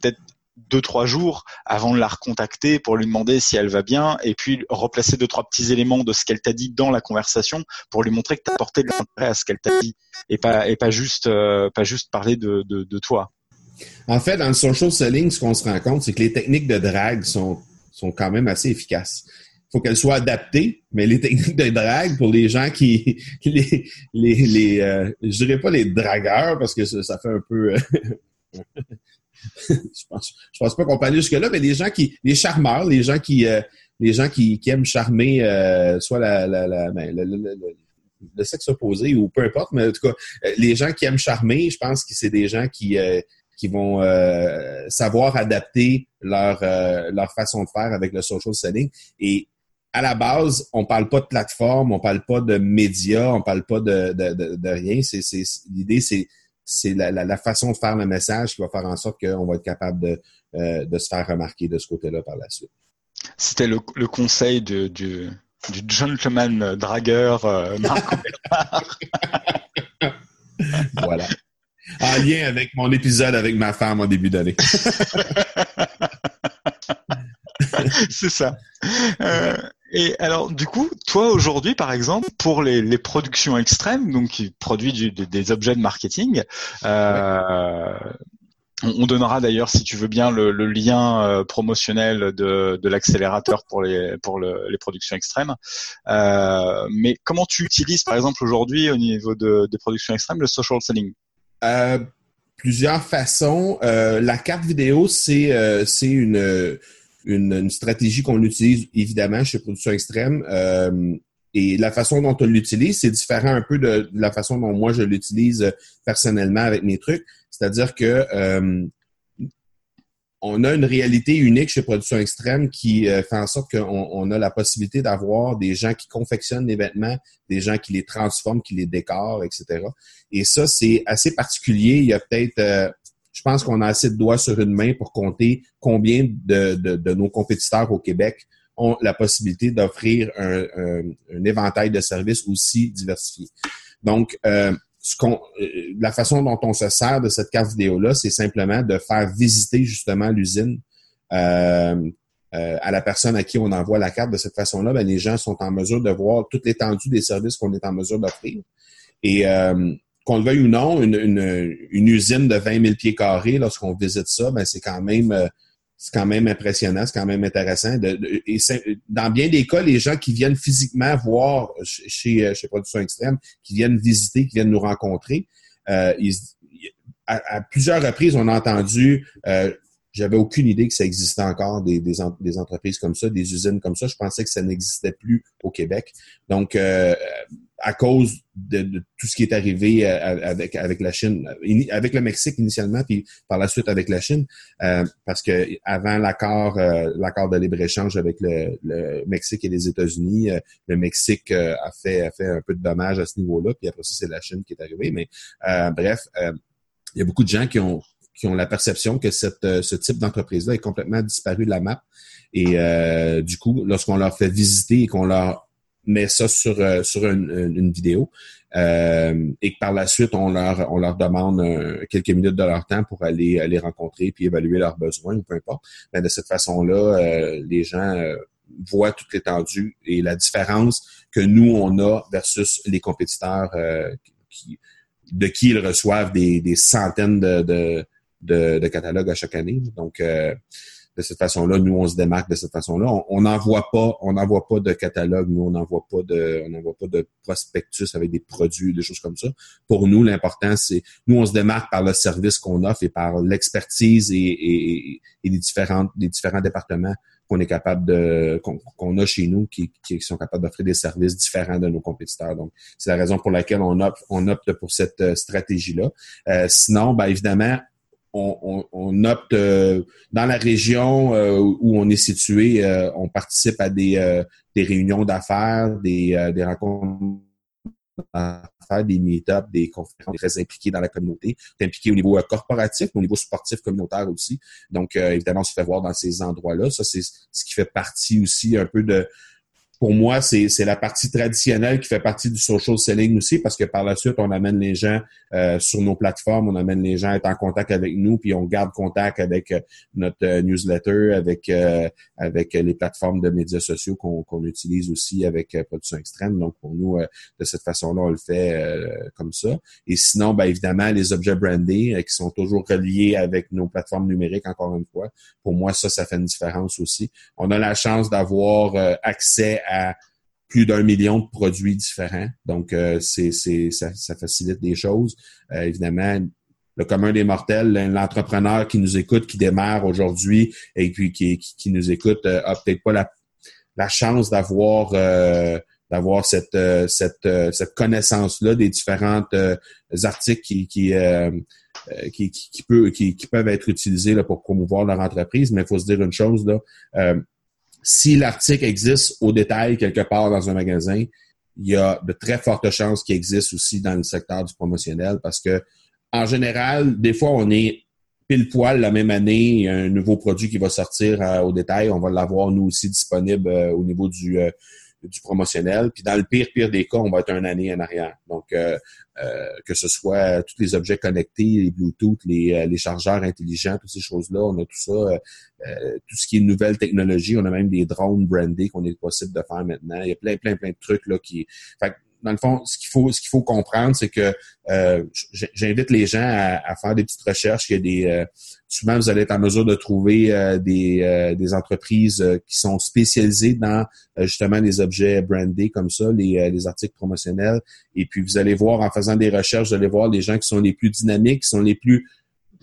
peut-être deux trois jours avant de la recontacter pour lui demander si elle va bien et puis replacer deux trois petits éléments de ce qu'elle t'a dit dans la conversation pour lui montrer que tu as apporté de l'intérêt à ce qu'elle t'a dit et pas et pas juste euh, pas juste parler de, de, toi. En fait, dans le social selling, ce qu'on se rend compte, c'est que les techniques de drague sont sont quand même assez efficaces. Il faut qu'elles soient adaptées, mais les techniques de drague pour les gens qui les les, euh, je dirais pas les dragueurs parce que ça, ça fait un peu je pense, je pense pas qu'on peut aller jusque là, mais les gens qui, les charmeurs, les gens qui, euh, les gens qui, aiment charmer, euh, soit ben, le, sexe opposé ou peu importe, mais en tout cas, euh, les gens qui aiment charmer, je pense que c'est des gens qui, qui vont savoir adapter leur, leur façon de faire avec le social selling. Et à la base, on parle pas de plateforme, on parle pas de médias, on parle pas de, de, rien. C'est, l'idée, c'est c'est la, façon de faire le message qui va faire en sorte qu'on va être capable de, euh, de se faire remarquer de ce côté-là par la suite. C'était le, conseil du, du, gentleman dragueur euh, Voilà. En lien avec mon épisode avec ma femme au début d'année. c'est ça. Euh, et alors, du coup, toi aujourd'hui, par exemple, pour les, productions extrêmes, donc qui produisent des objets de marketing, euh, on, donnera d'ailleurs, si tu veux bien, le, lien euh, promotionnel de, l'accélérateur pour les pour les productions extrêmes. Euh, mais comment tu utilises, par exemple, aujourd'hui au niveau de, des productions extrêmes, le social selling? Euh, Plusieurs façons. la carte vidéo, c'est c'est une, une, stratégie qu'on utilise évidemment chez Productions Extrêmes. et la façon dont on l'utilise, c'est différent un peu de, la façon dont moi je l'utilise personnellement avec mes trucs. C'est-à-dire que euh, on a une réalité unique chez Production Extrême qui euh, fait en sorte qu'on a la possibilité d'avoir des gens qui confectionnent les vêtements, des gens qui les transforment, qui les décorent, etc. Et ça, c'est assez particulier. Il y a peut-être, euh, je pense qu'on a assez de doigts sur une main pour compter combien de, nos compétiteurs au Québec ont la possibilité d'offrir un, éventail de services aussi diversifié. Donc, ce qu'on, euh, la façon dont on se sert de cette carte vidéo-là, c'est simplement de faire visiter justement l'usine euh, euh, à la personne à qui on envoie la carte. De cette façon-là, ben, les gens sont en mesure de voir toute l'étendue des services qu'on est en mesure d'offrir. Et qu'on le veuille ou non, une, usine de 20 000 pieds carrés, lorsqu'on visite ça, ben, c'est quand même c'est quand même impressionnant, c'est quand même intéressant. Et dans bien des cas, les gens qui viennent physiquement voir chez, euh, chez Production Extrême, qui viennent visiter, qui viennent nous rencontrer, euh, à, plusieurs reprises, on a entendu, euh, j'avais aucune idée que ça existait encore des, entreprises comme ça, des usines comme ça. Je pensais que ça n'existait plus au Québec. Donc, euh, à cause de, tout ce qui est arrivé euh, avec avec la Chine, avec le Mexique initialement, puis par la suite avec la Chine, euh, parce que avant l'accord euh, l'accord de libre échange avec le, Mexique et les États-Unis, le Mexique a fait a fait un peu de dommages à ce niveau-là, puis après ça c'est la Chine qui est arrivée. Mais bref, il y a beaucoup de gens qui ont qui ont la perception que cette, ce type d'entreprise-là est complètement disparu de la map. Et du coup, lorsqu'on leur fait visiter et qu'on leur met ça sur, euh, sur une, vidéo euh, et que par la suite, on leur, on leur demande euh, quelques minutes de leur temps pour aller les rencontrer puis évaluer leurs besoins ou peu importe. Ben, de cette façon-là, les gens voient toute l'étendue et la différence que nous, on a versus les compétiteurs qui, de qui ils reçoivent des, des centaines de, de, de, de catalogues à chaque année. Donc, de cette façon-là. Nous, on se démarque de cette façon-là. On n'envoie pas, on n'envoie pas de catalogue. Nous, on n'envoie pas de, on n'envoie pas de prospectus avec des produits, des choses comme ça. Pour nous, l'important, c'est, nous, on se démarque par le service qu'on offre et par l'expertise et, et, et, les différents, les différents départements qu'on est capable de, qu'on a chez nous qui, qui sont capables d'offrir des services différents de nos compétiteurs. Donc, c'est la raison pour laquelle on opte, on opte pour cette euh, stratégie-là. Euh, sinon, ben, évidemment, on, opte euh, dans la région euh, où on est situé, euh, on participe à des, des réunions d'affaires, des, des rencontres d'affaires, des meet-ups, des conférences très impliqués dans la communauté, impliqué au niveau corporatif, au niveau sportif communautaire aussi. Donc, évidemment, on se fait voir dans ces endroits-là. Ça, c'est ce qui fait partie aussi un peu de, pour moi, c'est la partie traditionnelle qui fait partie du social selling aussi, parce que par la suite, on amène les gens euh, sur nos plateformes, on amène les gens à être en contact avec nous, puis on garde contact avec euh, notre euh, newsletter, avec avec les plateformes de médias sociaux qu'on utilise aussi avec Production Extrême. Donc, pour nous, de cette façon-là, on le fait comme ça. Et sinon, ben, évidemment, les objets brandés qui sont toujours reliés avec nos plateformes numériques, encore une fois. Pour moi, ça, ça fait une différence aussi. On a la chance d'avoir accès à à plus d'un million de produits différents. Donc, euh, c'est, ça, facilite des choses. Euh, évidemment, le commun des mortels, l'entrepreneur qui nous écoute, qui démarre aujourd'hui et puis qui, qui, nous écoute, euh, a peut-être pas la, la chance d'avoir d'avoir cette, cette, cette connaissance-là des différentes articles qui, qui, qui, qui, peut, qui, peuvent être utilisés là, pour promouvoir leur entreprise. Mais il faut se dire une chose, là, si l'article existe au détail quelque part dans un magasin, il y a de très fortes chances qu'il existe aussi dans le secteur du promotionnel parce que, en général, des fois, on est pile poil la même année, il y a un nouveau produit qui va sortir euh, au détail, on va l'avoir nous aussi disponible euh, au niveau du, euh, du promotionnel. Puis dans le pire, pire des cas, on va être une année en arrière. Donc, euh, euh, que ce soit tous les objets connectés, les Bluetooth, les, euh, les chargeurs intelligents, toutes ces choses-là, on a tout ça. tout ce qui est nouvelle technologie, on a même des drones brandés qu'on est possible de faire maintenant. Il y a plein, plein, plein de trucs là qui. Fait dans le fond, ce qu'il faut, ce qu'il faut comprendre, c'est que euh, j'invite les gens à, faire des petites recherches. Il y a des, euh, souvent, vous allez être en mesure de trouver euh, des, entreprises qui sont spécialisées dans justement les objets brandés comme ça, les, les articles promotionnels. Et puis, vous allez voir en faisant des recherches, vous allez voir les gens qui sont les plus dynamiques, qui sont les plus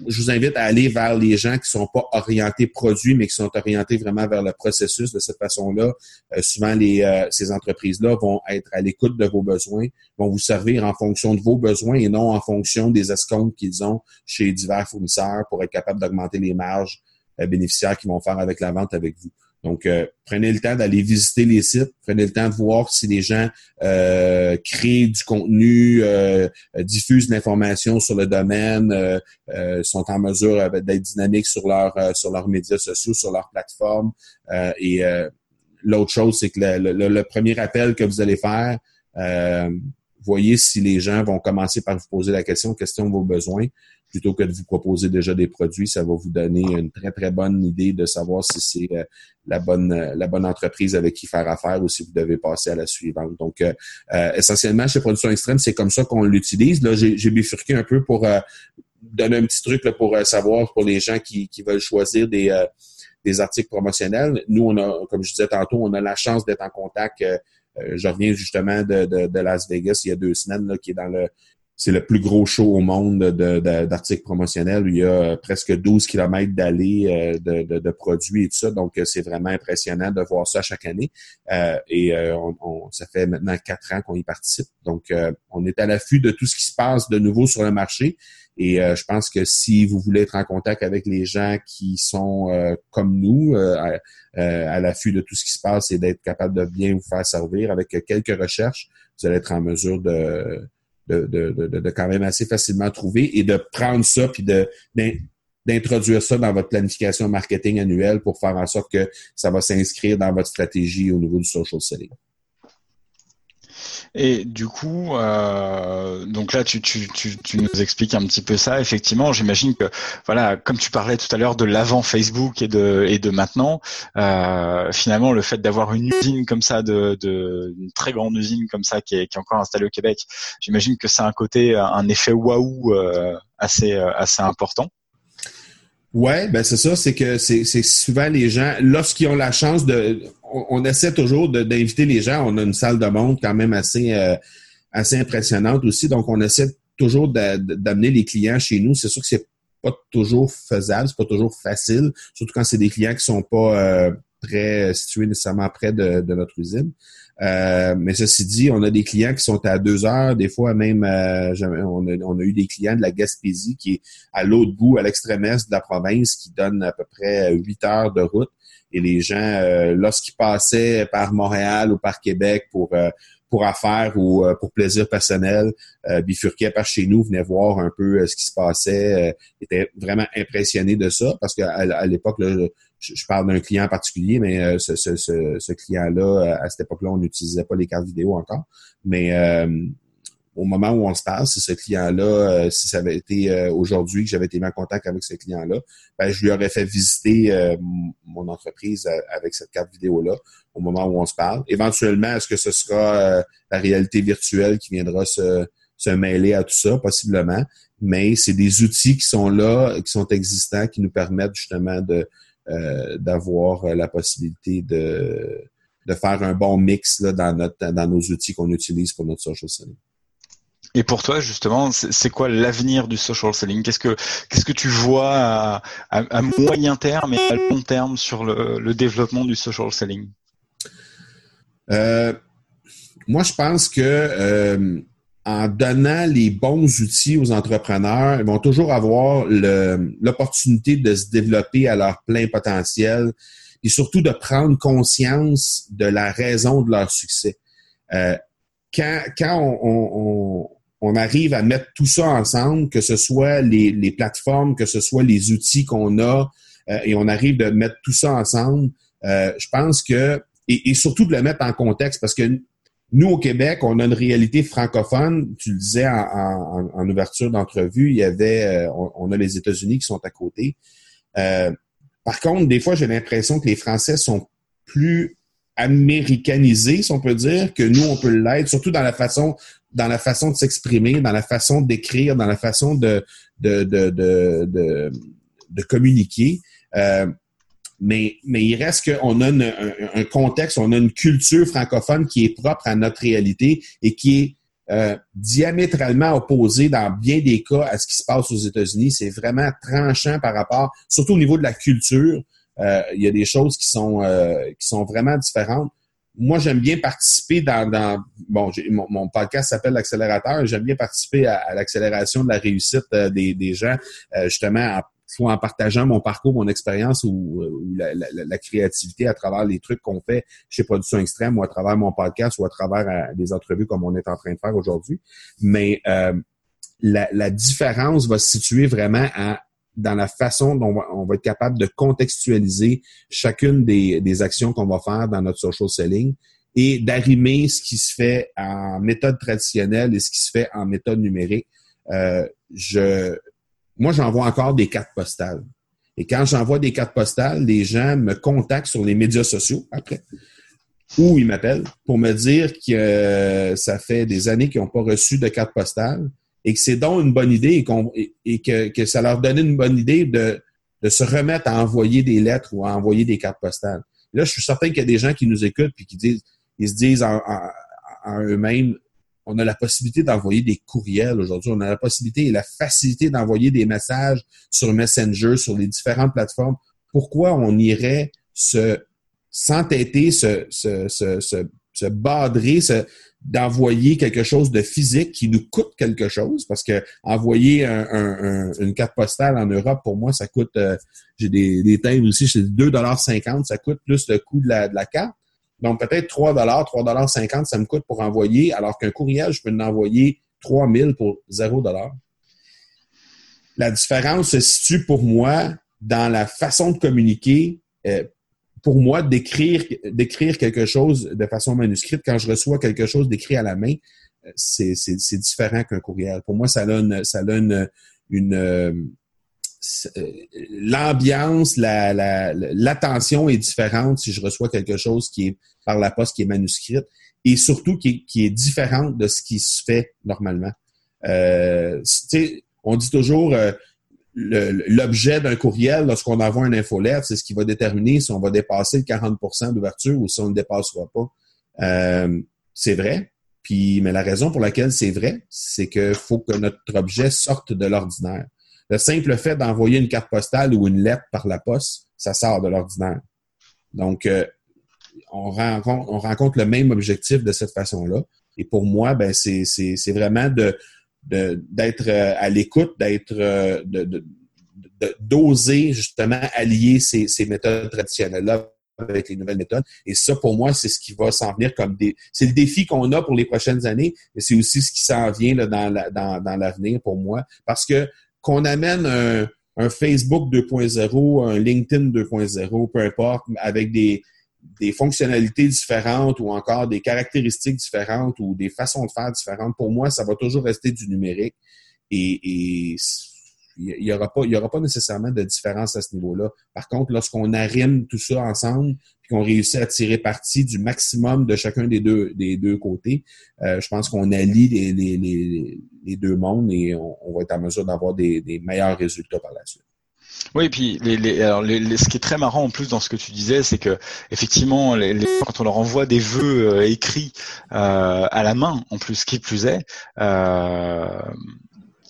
je vous invite à aller vers les gens qui sont pas orientés produits, mais qui sont orientés vraiment vers le processus. De cette façon-là, euh, souvent euh, ces entreprises-là vont être à l'écoute de vos besoins, vont vous servir en fonction de vos besoins et non en fonction des escomptes qu'ils ont chez divers fournisseurs pour être capable d'augmenter les marges euh, bénéficiaires qu'ils vont faire avec la vente avec vous. Donc, euh, prenez le temps d'aller visiter les sites, prenez le temps de voir si les gens euh, créent du contenu, euh, diffusent l'information sur le domaine, euh, sont en mesure d'être dynamiques sur leur sur leurs médias sociaux, sur leur plateforme. et l'autre chose, c'est que le, le, premier appel que vous allez faire, voyez si les gens vont commencer par vous poser la question, question de vos besoins plutôt que de vous proposer déjà des produits, ça va vous donner une très, très bonne idée de savoir si c'est euh, la bonne euh, la bonne entreprise avec qui faire affaire ou si vous devez passer à la suivante. Donc, euh, essentiellement, chez Production Extrême, c'est comme ça qu'on l'utilise. Là, j'ai bifurqué un peu pour donner un petit truc là, pour savoir pour les gens qui, qui veulent choisir des, des articles promotionnels. Nous, on a, comme je disais tantôt, on a la chance d'être en contact. je reviens justement de, de, de, Las Vegas il y a deux semaines, là, qui est dans le c'est le plus gros show au monde d'articles promotionnels. il y a presque 12 kilomètres d'allées euh, de, de, produits et tout ça. Donc, euh, c'est vraiment impressionnant de voir ça chaque année. Euh, et on, ça fait maintenant quatre ans qu'on y participe. Donc, on est à l'affût de tout ce qui se passe de nouveau sur le marché. Et je pense que si vous voulez être en contact avec les gens qui sont comme nous, à, à l'affût de tout ce qui se passe et d'être capable de bien vous faire servir avec quelques recherches, vous allez être en mesure de de, quand même assez facilement trouver et de prendre ça puis de d'introduire ça dans votre planification marketing annuelle pour faire en sorte que ça va s'inscrire dans votre stratégie au niveau du social selling. Et du coup, euh, donc là, tu, tu, tu, tu, nous expliques un petit peu ça. Effectivement, j'imagine que, voilà, comme tu parlais tout à l'heure de l'avant Facebook et de, et de maintenant, euh, finalement, le fait d'avoir une usine comme ça, de, de, une très grande usine comme ça qui est, qui est encore installée au Québec, j'imagine que c'est un côté, un effet waouh euh, assez, euh, assez important. Ouais, ben c'est ça, c'est que c'est souvent les gens, lorsqu'ils ont la chance de, on, essaie toujours d'inviter les gens. On a une salle de monde quand même assez euh, assez impressionnante aussi, donc on essaie toujours d'amener les clients chez nous. C'est sûr que c'est pas toujours faisable, c'est pas toujours facile, surtout quand c'est des clients qui sont pas euh, situés nécessairement près de, de notre usine. Euh, mais ceci dit, on a des clients qui sont à deux heures, des fois même, euh, on, a, eu des clients de la Gaspésie qui est à l'autre bout, à l'extrême est de la province, qui donnent à peu près huit heures de route. Et les gens, euh, lorsqu'ils passaient par Montréal ou par Québec pour pour affaires ou pour plaisir personnel, bifurquaient par chez nous, venaient voir un peu ce qui se passait, étaient vraiment impressionnés de ça parce qu'à à, l'époque, je, parle d'un client particulier, mais euh, ce, ce, ce, client-là, euh, à cette époque-là, on n'utilisait pas les cartes vidéo encore. Mais euh, au moment où on se parle, si ce client-là, si ça avait été aujourd'hui que j'avais été mis en contact avec ce client-là, ben, je lui aurais fait visiter mon entreprise avec cette carte vidéo-là au moment où on se parle. Éventuellement, est-ce que ce sera la réalité virtuelle qui viendra se, se mêler à tout ça? Possiblement. Mais c'est des outils qui sont là, qui sont existants, qui nous permettent justement de, euh, d'avoir euh, la possibilité de, de faire un bon mix là, dans, notre, dans nos outils qu'on utilise pour notre social selling. Et pour toi, justement, c'est quoi l'avenir du social selling? Qu'est-ce que qu'est-ce que tu vois à, à, moyen terme et à long terme sur le, le développement du social selling? Euh, Moi, je pense que euh, en donnant les bons outils aux entrepreneurs, ils vont toujours avoir l'opportunité de se développer à leur plein potentiel et surtout de prendre conscience de la raison de leur succès. Euh, quand quand on, on, arrive à mettre tout ça ensemble, que ce soit les, les plateformes, que ce soit les outils qu'on a, euh, et on arrive de mettre tout ça ensemble, euh, je pense que, et, et, surtout de le mettre en contexte, parce que nous, au Québec, on a une réalité francophone. Tu le disais en, ouverture d'entrevue, il y avait, euh, on, a les États-Unis qui sont à côté. Euh, par contre, des fois, j'ai l'impression que les Français sont plus américanisé, si on peut dire, que nous, on peut l'être, surtout dans la façon dans la façon de s'exprimer, dans la façon d'écrire, dans la façon de, de, de, de, de, communiquer. Euh, mais, il reste qu'on a un, contexte, on a une culture francophone qui est propre à notre réalité et qui est euh, diamétralement opposée dans bien des cas à ce qui se passe aux États-Unis. C'est vraiment tranchant par rapport, surtout au niveau de la culture. Euh, il y a des choses qui sont, qui sont vraiment différentes moi, j'aime bien participer dans, bon, mon, podcast s'appelle l'accélérateur. J'aime bien participer à, l'accélération de la réussite euh, des, gens, euh, justement, en, soit en partageant mon parcours, mon expérience ou, la, la, la, créativité à travers les trucs qu'on fait chez Production Extrême ou à travers mon podcast ou à travers euh, des entrevues comme on est en train de faire aujourd'hui. Mais la, la différence va se situer vraiment à dans la façon dont on va, être capable de contextualiser chacune des, des actions qu'on va faire dans notre social selling et d'arrimer ce qui se fait en méthode traditionnelle et ce qui se fait en méthode numérique. Euh, je, moi, j'envoie encore des cartes postales. Et quand j'envoie des cartes postales, les gens me contactent sur les médias sociaux après, ou ils m'appellent pour me dire que euh, ça fait des années qu'ils n'ont pas reçu de carte postale et que c'est donc une bonne idée et, que, ça leur donnait une bonne idée de, se remettre à envoyer des lettres ou à envoyer des cartes postales. Là, je suis certain qu'il y a des gens qui nous écoutent puis qui disent, ils se disent en, en, eux-mêmes, on a la possibilité d'envoyer des courriels aujourd'hui, on a la possibilité et la facilité d'envoyer des messages sur Messenger, sur les différentes plateformes. Pourquoi on irait se s'entêter, se, se, se, se, badrer, d'envoyer quelque chose de physique qui nous coûte quelque chose? Parce que envoyer une carte postale en Europe pour moi ça coûte euh, j'ai des, des thèmes aussi c'est 2,50 ça coûte plus le coût de la, de la carte donc peut-être 3 3,50 ça me coûte pour envoyer alors qu'un courriel je peux en envoyer 3000 pour 0 la différence se situe pour moi dans la façon de communiquer euh, pour moi, d'écrire, d'écrire quelque chose de façon manuscrite, quand je reçois quelque chose d'écrit à la main, euh, c'est, c'est, différent qu'un courriel. Pour moi, ça donne, ça donne une, euh, l'ambiance, la, la, l'attention est différente si je reçois quelque chose qui est par la poste, qui est manuscrite, et surtout qui est, différente de ce qui se fait normalement. Euh, on dit toujours, euh, l'objet d'un courriel, lorsqu'on envoie un infolettre, c'est ce qui va déterminer si on va dépasser le 40% d'ouverture ou si on ne le dépassera pas. Euh, c'est vrai. Puis, mais la raison pour laquelle c'est vrai, c'est qu'il faut que notre objet sorte de l'ordinaire. Le simple fait d'envoyer une carte postale ou une lettre par la poste, ça sort de l'ordinaire. Donc, euh, on, rencontre, on rencontre le même objectif de cette façon-là. Et pour moi, ben, c'est vraiment de, d'être euh, à l'écoute, d'être euh, d'oser justement allier ces, ces méthodes traditionnelles-là avec les nouvelles méthodes. Et ça, pour moi, c'est ce qui va s'en venir comme des. C'est le défi qu'on a pour les prochaines années, mais c'est aussi ce qui s'en vient dans, la, dans, dans l'avenir pour moi. Parce que qu'on amène un, Facebook 2.0, un LinkedIn 2.0, peu importe, avec des, des fonctionnalités différentes ou encore des caractéristiques différentes ou des façons de faire différentes, pour moi, ça va toujours rester du numérique. Et, il n'y aura, pas, y aura pas nécessairement de différence à ce niveau-là. Par contre, lorsqu'on arrime tout ça ensemble et qu'on réussit à tirer parti du maximum de chacun des deux, des deux côtés, euh, je pense qu'on allie les, les, les, deux mondes et on, va être en mesure d'avoir des, des meilleurs résultats par la suite. Oui, et puis les, les, alors les, ce qui est très marrant en plus dans ce que tu disais, c'est que effectivement, les, quand on leur envoie des vœux euh, écrits euh, à la main, en plus, qui plus est, euh,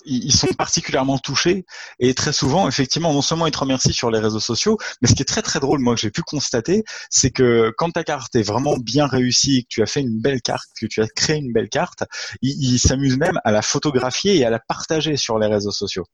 ils sont particulièrement touchés et très souvent, effectivement, non seulement ils te remercient sur les réseaux sociaux, mais ce qui est très très drôle, moi que j'ai pu constater, c'est que quand ta carte est vraiment bien réussie, que tu as fait une belle carte, que tu as créé une belle carte, ils s'amusent même à la photographier et à la partager sur les réseaux sociaux.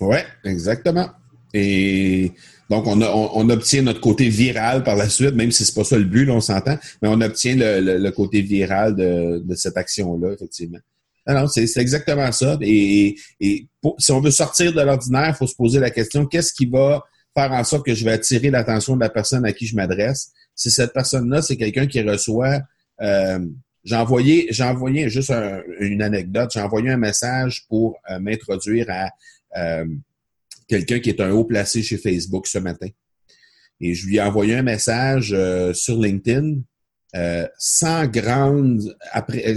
Ouais, exactement. Et donc, on, obtient notre côté viral par la suite, même si c'est pas ça le but, on s'entend, mais on obtient le, côté viral de, cette action-là, effectivement. Alors, c'est exactement ça. Et, si on veut sortir de l'ordinaire, il faut se poser la question, qu'est-ce qui va faire en sorte que je vais attirer l'attention de la personne à qui je m'adresse? Si cette personne-là, c'est quelqu'un qui reçoit... Euh, j'ai envoyé, j'ai envoyé juste une anecdote, j'ai envoyé un message pour euh, m'introduire à... Euh, quelqu'un qui est un haut placé chez Facebook ce matin. Et je lui ai envoyé un message euh, sur LinkedIn sans grande après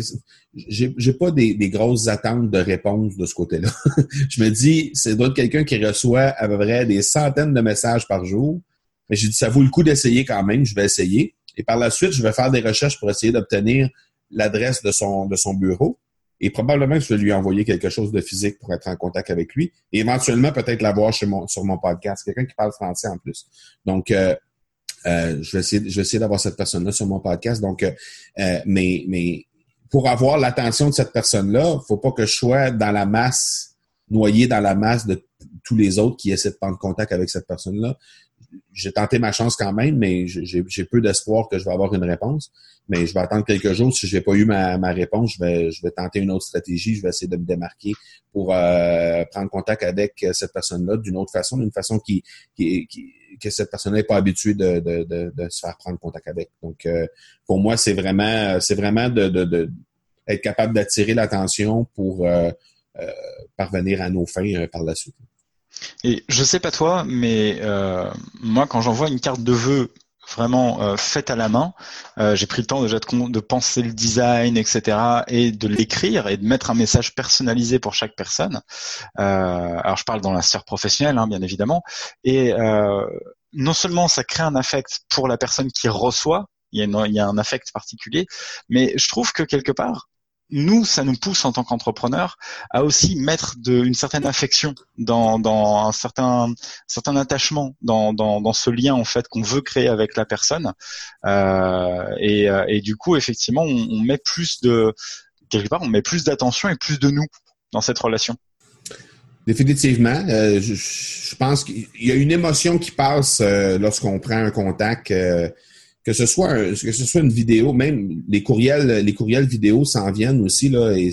j'ai, j'ai pas des, des, grosses attentes de réponse de ce côté-là. je me dis, c'est d'autres quelqu'un qui reçoit à peu près des centaines de messages par jour. Mais j'ai dit, ça vaut le coup d'essayer quand même, je vais essayer. Et par la suite, je vais faire des recherches pour essayer d'obtenir l'adresse de son, de son bureau. Et probablement que je vais lui envoyer quelque chose de physique pour être en contact avec lui. Et éventuellement, peut-être l'avoir chez mon, sur mon podcast. Quelqu'un qui parle français en plus. Donc, euh, euh, je vais essayer, essayer d'avoir cette personne-là sur mon podcast. Donc, euh, euh mais, mais pour avoir l'attention de cette personne-là, faut pas que je sois dans la masse, noyé dans la masse de tous les autres qui essaient de prendre contact avec cette personne-là. J'ai tenté ma chance quand même, mais j'ai peu d'espoir que je vais avoir une réponse. Mais je vais attendre quelques jours. Si je n'ai pas eu ma, réponse, je vais, je vais tenter une autre stratégie. Je vais essayer de me démarquer pour euh, prendre contact avec cette personne-là d'une autre façon, d'une façon qui, qui, qui que cette personne n'est pas habituée de, de, de, se faire prendre contact avec. Donc, euh, pour moi, c'est vraiment, c'est vraiment de, de, être capable d'attirer l'attention pour euh, euh, parvenir à nos fins par la suite. Et je sais pas toi, mais moi, quand j'envoie une carte de vœux vraiment faite à la main. j'ai pris le temps déjà de, de, penser le design, etc., et de l'écrire et de mettre un message personnalisé pour chaque personne. alors je parle dans la sphère professionnelle, hein, bien évidemment, et non seulement ça crée un affect pour la personne qui reçoit, il y, a il y a un affect particulier, mais je trouve que quelque part, nous, ça nous pousse en tant qu'entrepreneurs à aussi mettre une certaine affection dans, un certain, certain attachement dans, dans, ce lien en fait qu'on veut créer avec la personne. Euh, et, euh, et, du coup, effectivement, on, met plus de quelque part, on met plus d'attention et plus de nous dans cette relation. Définitivement. Euh, je, pense qu'il y a une émotion qui passe lorsqu'on prend un contact, que ce soit que ce soit une vidéo, même les courriels, les courriels vidéo s'en viennent aussi là. Et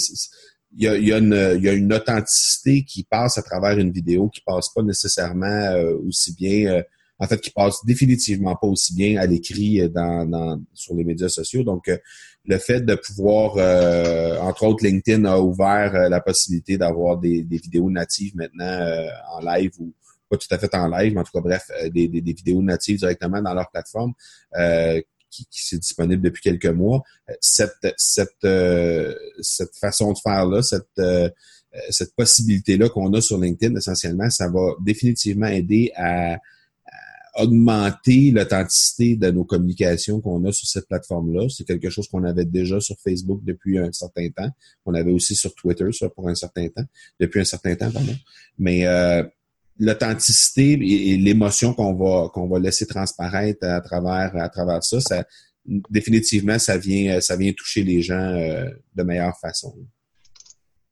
il y a, y, a y a une authenticité qui passe à travers une vidéo qui passe pas nécessairement aussi bien en fait, qui passe définitivement pas aussi bien à l'écrit dans, dans, sur les médias sociaux. Donc, euh, le fait de pouvoir, euh, entre autres, LinkedIn a ouvert euh, la possibilité d'avoir des, des, vidéos natives maintenant en live ou pas tout à fait en live, mais en tout cas, bref, des, des, des vidéos natives directement dans leur plateforme. qui, qui c'est disponible depuis quelques mois. Cette, cette, cette façon de faire-là, cette, cette possibilité-là qu'on a sur LinkedIn, essentiellement, ça va définitivement aider à, augmenter l'authenticité de nos communications qu'on a sur cette plateforme-là. C'est quelque chose qu'on avait déjà sur Facebook depuis un certain temps. On avait aussi sur Twitter ça, pour un certain temps, depuis un certain temps, pardon. Mais euh, l'authenticité et, l'émotion qu'on va qu'on va laisser transparaître à travers à travers ça, ça définitivement ça vient ça vient toucher les gens euh, de meilleure façon.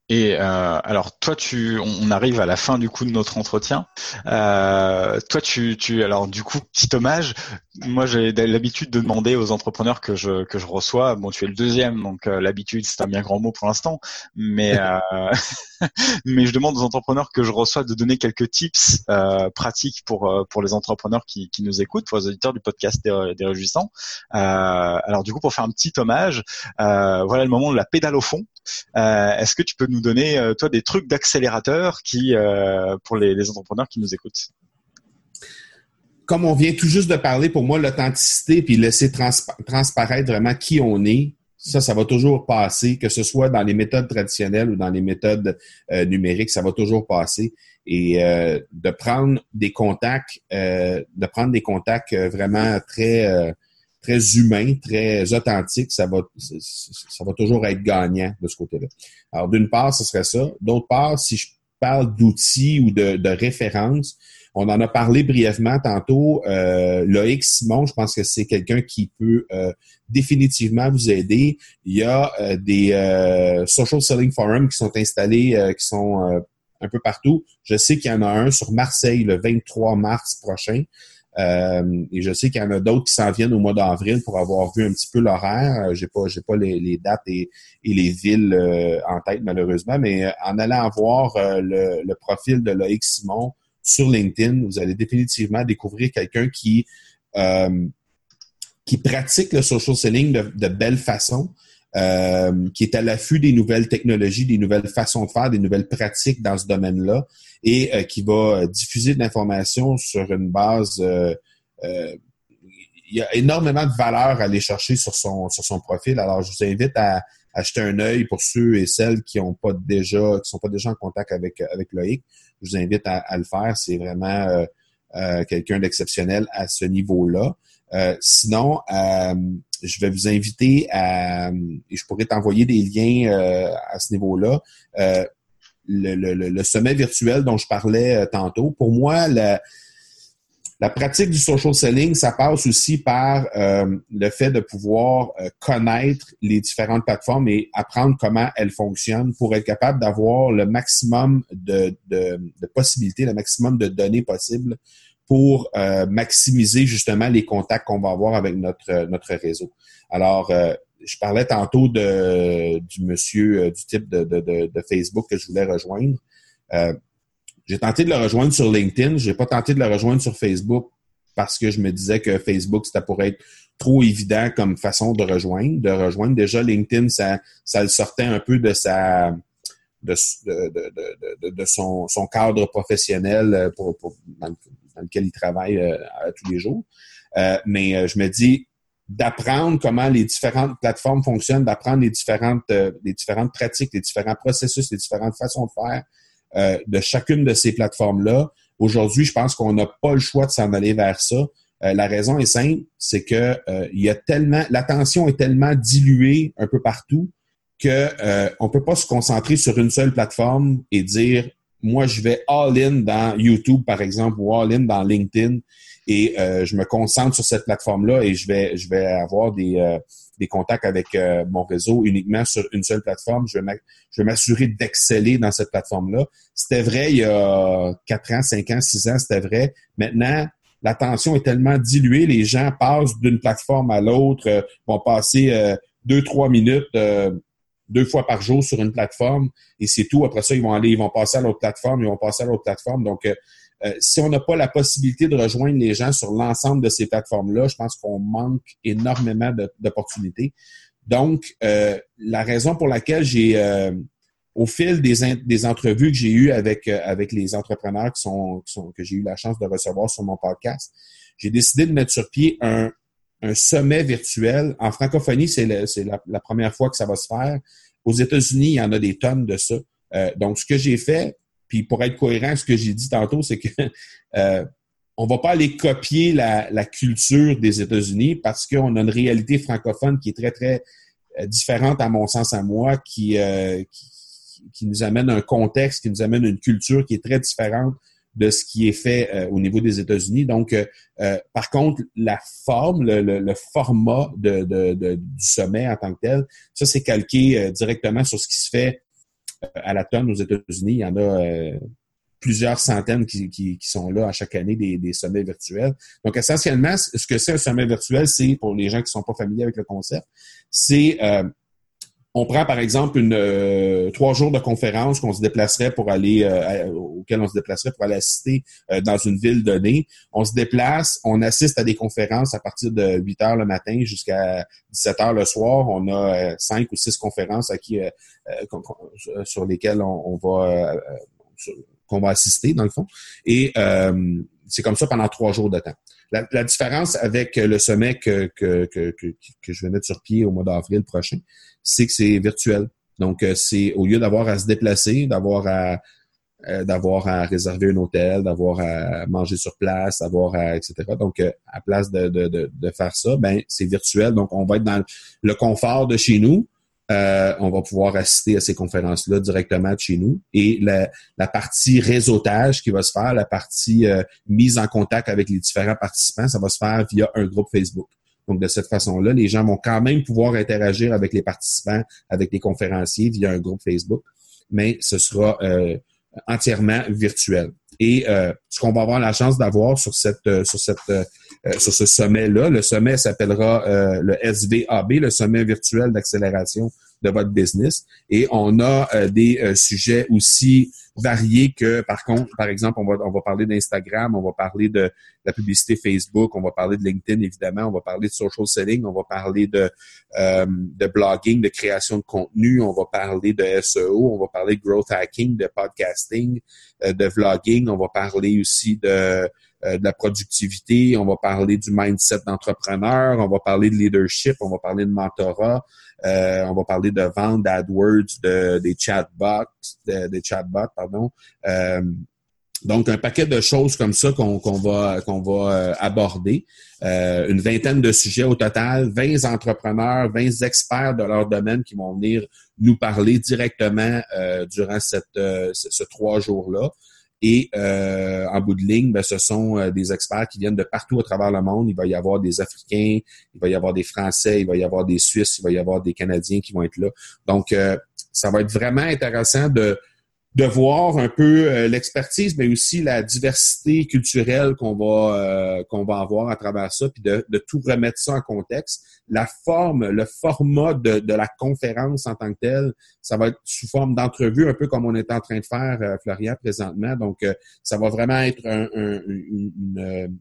Et euh, alors toi, tu, on arrive à la fin du coup de notre entretien. Euh, toi, tu, tu, alors du coup, petit hommage. Moi, j'ai l'habitude de demander aux entrepreneurs que je que je reçois. Bon, tu es le deuxième, donc euh, l'habitude, c'est un bien grand mot pour l'instant. Mais euh, mais je demande aux entrepreneurs que je reçois de donner quelques tips euh, pratiques pour pour les entrepreneurs qui, qui nous écoutent, pour les auditeurs du podcast des, des Réjouissants. alors du coup, pour faire un petit hommage, voilà le moment de la pédale au fond. Est-ce que tu peux nous donner toi des trucs d'accélérateur qui pour les, entrepreneurs qui nous écoutent? comme on vient tout juste de parler, pour moi, l'authenticité, puis laisser transparaître vraiment qui on est, ça, ça va toujours passer, que ce soit dans les méthodes traditionnelles ou dans les méthodes euh, numériques, ça va toujours passer. Et euh, de prendre des contacts, euh, de prendre des contacts vraiment très très humains, très authentiques, ça va ça va toujours être gagnant de ce côté-là. Alors d'une part, ce serait ça. D'autre part, si je parle d'outils ou de, références, on en a parlé brièvement tantôt. Euh, Loïc Simon, je pense que c'est quelqu'un qui peut euh, définitivement vous aider. Il y a euh, des euh, social selling forums qui sont installés, qui sont un peu partout. Je sais qu'il y en a un sur Marseille le 23 mars prochain. Et je sais qu'il y en a d'autres qui s'en viennent au mois d'avril pour avoir vu un petit peu l'horaire. J'ai pas, j'ai pas les, dates et, les villes en tête malheureusement, mais en allant voir le, profil de Loïc Simon sur LinkedIn, vous allez définitivement découvrir quelqu'un qui, euh, qui pratique le social selling de belle façon, euh, qui est à l'affût des nouvelles technologies, des nouvelles façons de faire, des nouvelles pratiques dans ce domaine-là, et euh, qui va diffuser de l'information sur une base il y a énormément de valeur à aller chercher sur son, sur son profil. Alors, je vous invite à, acheter un œil pour ceux et celles qui ont pas déjà, qui sont pas déjà en contact avec, avec Loïc. Je vous invite à, le faire. C'est vraiment euh, euh, quelqu'un d'exceptionnel à ce niveau-là. Euh, sinon, je vais vous inviter à, et je pourrais t'envoyer des liens à ce niveau-là. Le, le, le, sommet virtuel dont je parlais tantôt. Pour moi, la, la pratique du social selling, ça passe aussi par euh, le fait de pouvoir euh, connaître les différentes plateformes et apprendre comment elles fonctionnent pour être capable d'avoir le maximum de, de, de, possibilités, le maximum de données possibles pour euh, maximiser justement les contacts qu'on va avoir avec notre, notre réseau. Alors, je parlais tantôt de, du monsieur du type de, de, de, Facebook que je voulais rejoindre. J'ai tenté de le rejoindre sur LinkedIn. J'ai pas tenté de le rejoindre sur Facebook parce que je me disais que Facebook, c'était pour être trop évident comme façon de rejoindre. De rejoindre déjà LinkedIn, ça, ça le sortait un peu de sa de, de, de, son, son, cadre professionnel euh, pour, dans, lequel il travaille euh, tous les jours. Euh, mais je me dis d'apprendre comment les différentes plateformes fonctionnent, d'apprendre les différentes, les différentes pratiques, les différents processus, les différentes façons de faire, euh, de chacune de ces plateformes-là. Aujourd'hui, je pense qu'on n'a pas le choix de s'en aller vers ça. Euh, la raison est simple, c'est que euh, il y a tellement, l'attention est tellement diluée un peu partout que on peut pas se concentrer sur une seule plateforme et dire moi je vais all in dans YouTube par exemple ou all in dans LinkedIn et je me concentre sur cette plateforme là et je vais je vais avoir des des contacts avec euh, mon réseau uniquement sur une seule plateforme. Je vais m'assurer d'exceller dans cette plateforme-là. C'était vrai il y a 4 ans, 5 ans, 6 ans, c'était vrai. Maintenant, l'attention est tellement diluée, les gens passent d'une plateforme à l'autre, euh, vont passer euh, deux, trois minutes deux fois par jour sur une plateforme et c'est tout. Après ça, ils vont aller, ils vont passer à l'autre plateforme, ils vont passer à l'autre plateforme. Donc, euh, si on n'a pas la possibilité de rejoindre les gens sur l'ensemble de ces plateformes-là, je pense qu'on manque énormément d'opportunités. Donc, euh, la raison pour laquelle j'ai, euh, au fil des, des entrevues que j'ai eues avec, avec les entrepreneurs qui sont, que j'ai eu la chance de recevoir sur mon podcast, j'ai décidé de mettre sur pied un, un sommet virtuel. En francophonie, c'est la, la, première fois que ça va se faire. Aux États-Unis, il y en a des tonnes de ça. donc, ce que j'ai fait, puis pour être cohérent, ce que j'ai dit tantôt, c'est que euh, on va pas aller copier la, la culture des États-Unis parce qu'on a une réalité francophone qui est très, très euh, différente, à mon sens, à moi, qui, euh, qui, qui, nous amène un contexte, qui nous amène une culture qui est très différente de ce qui est fait euh, au niveau des États-Unis. Donc, par contre, la forme, le, le, format de, de, de, du sommet en tant que tel, ça, c'est calqué directement sur ce qui se fait à la tonne aux États-Unis. Il y en a euh, plusieurs centaines qui, qui, sont là à chaque année des, des, sommets virtuels. Donc, essentiellement, ce que c'est un sommet virtuel, c'est, pour les gens qui sont pas familiers avec le concept, c'est euh, on prend par exemple une euh, trois jours de conférence qu'on se déplacerait pour aller euh, on se déplacerait pour aller assister euh, dans une ville donnée. On se déplace, on assiste à des conférences à partir de 8 heures le matin jusqu'à 17 heures le soir. On a cinq ou six conférences à qui sur lesquelles on, va qu'on va assister dans le fond. Et c'est comme ça pendant trois jours de temps. La, la différence avec le sommet que, que, que, que, je vais mettre sur pied au mois d'avril prochain, c'est que c'est virtuel. Donc, euh, c'est au lieu d'avoir à se déplacer, d'avoir à euh, d'avoir à réserver un hôtel, d'avoir à manger sur place, d'avoir etc. Donc, euh, à place de, de, de, de, faire ça, ben c'est virtuel. Donc, on va être dans le confort de chez nous. on va pouvoir assister à ces conférences-là directement de chez nous. Et la, la, partie réseautage qui va se faire, la partie mise en contact avec les différents participants, ça va se faire via un groupe Facebook. Donc, de cette façon-là, les gens vont quand même pouvoir interagir avec les participants, avec les conférenciers via un groupe Facebook, mais ce sera euh, entièrement virtuel. Et euh, ce qu'on va avoir la chance d'avoir sur cette euh, sur cette sur ce sommet-là, le sommet s'appellera le SVAB, le sommet virtuel d'accélération de votre business. Et on a des sujets aussi variés que, par contre, par exemple, on va, on va parler d'Instagram, on va parler de, la publicité Facebook, on va parler de LinkedIn, évidemment, on va parler de social selling, on va parler de, euh, de blogging, de création de contenu, on va parler de SEO, on va parler de growth hacking, de podcasting, de vlogging, on va parler aussi de de la productivité, on va parler du mindset d'entrepreneur, on va parler de leadership, on va parler de mentorat, on va parler de vente, d'AdWords, de, des chatbots, des chatbots, pardon. Donc, un paquet de choses comme ça qu'on va, qu'on va euh, aborder. Euh, une vingtaine de sujets au total, 20 entrepreneurs, 20 experts de leur domaine qui vont venir nous parler directement euh, durant cette, ce, trois jours-là. Et en bout de ligne, ben, ce sont des experts qui viennent de partout à travers le monde. Il va y avoir des Africains, il va y avoir des Français, il va y avoir des Suisses, il va y avoir des Canadiens qui vont être là. Donc, ça va être vraiment intéressant de de voir un peu euh, l'expertise, mais aussi la diversité culturelle qu'on va euh, qu'on va avoir à travers ça, puis de, de, tout remettre ça en contexte. La forme, le format de, de, la conférence en tant que telle, ça va être sous forme d'entrevue, un peu comme on est en train de faire, euh, Florian, présentement. Donc, ça va vraiment être un, une,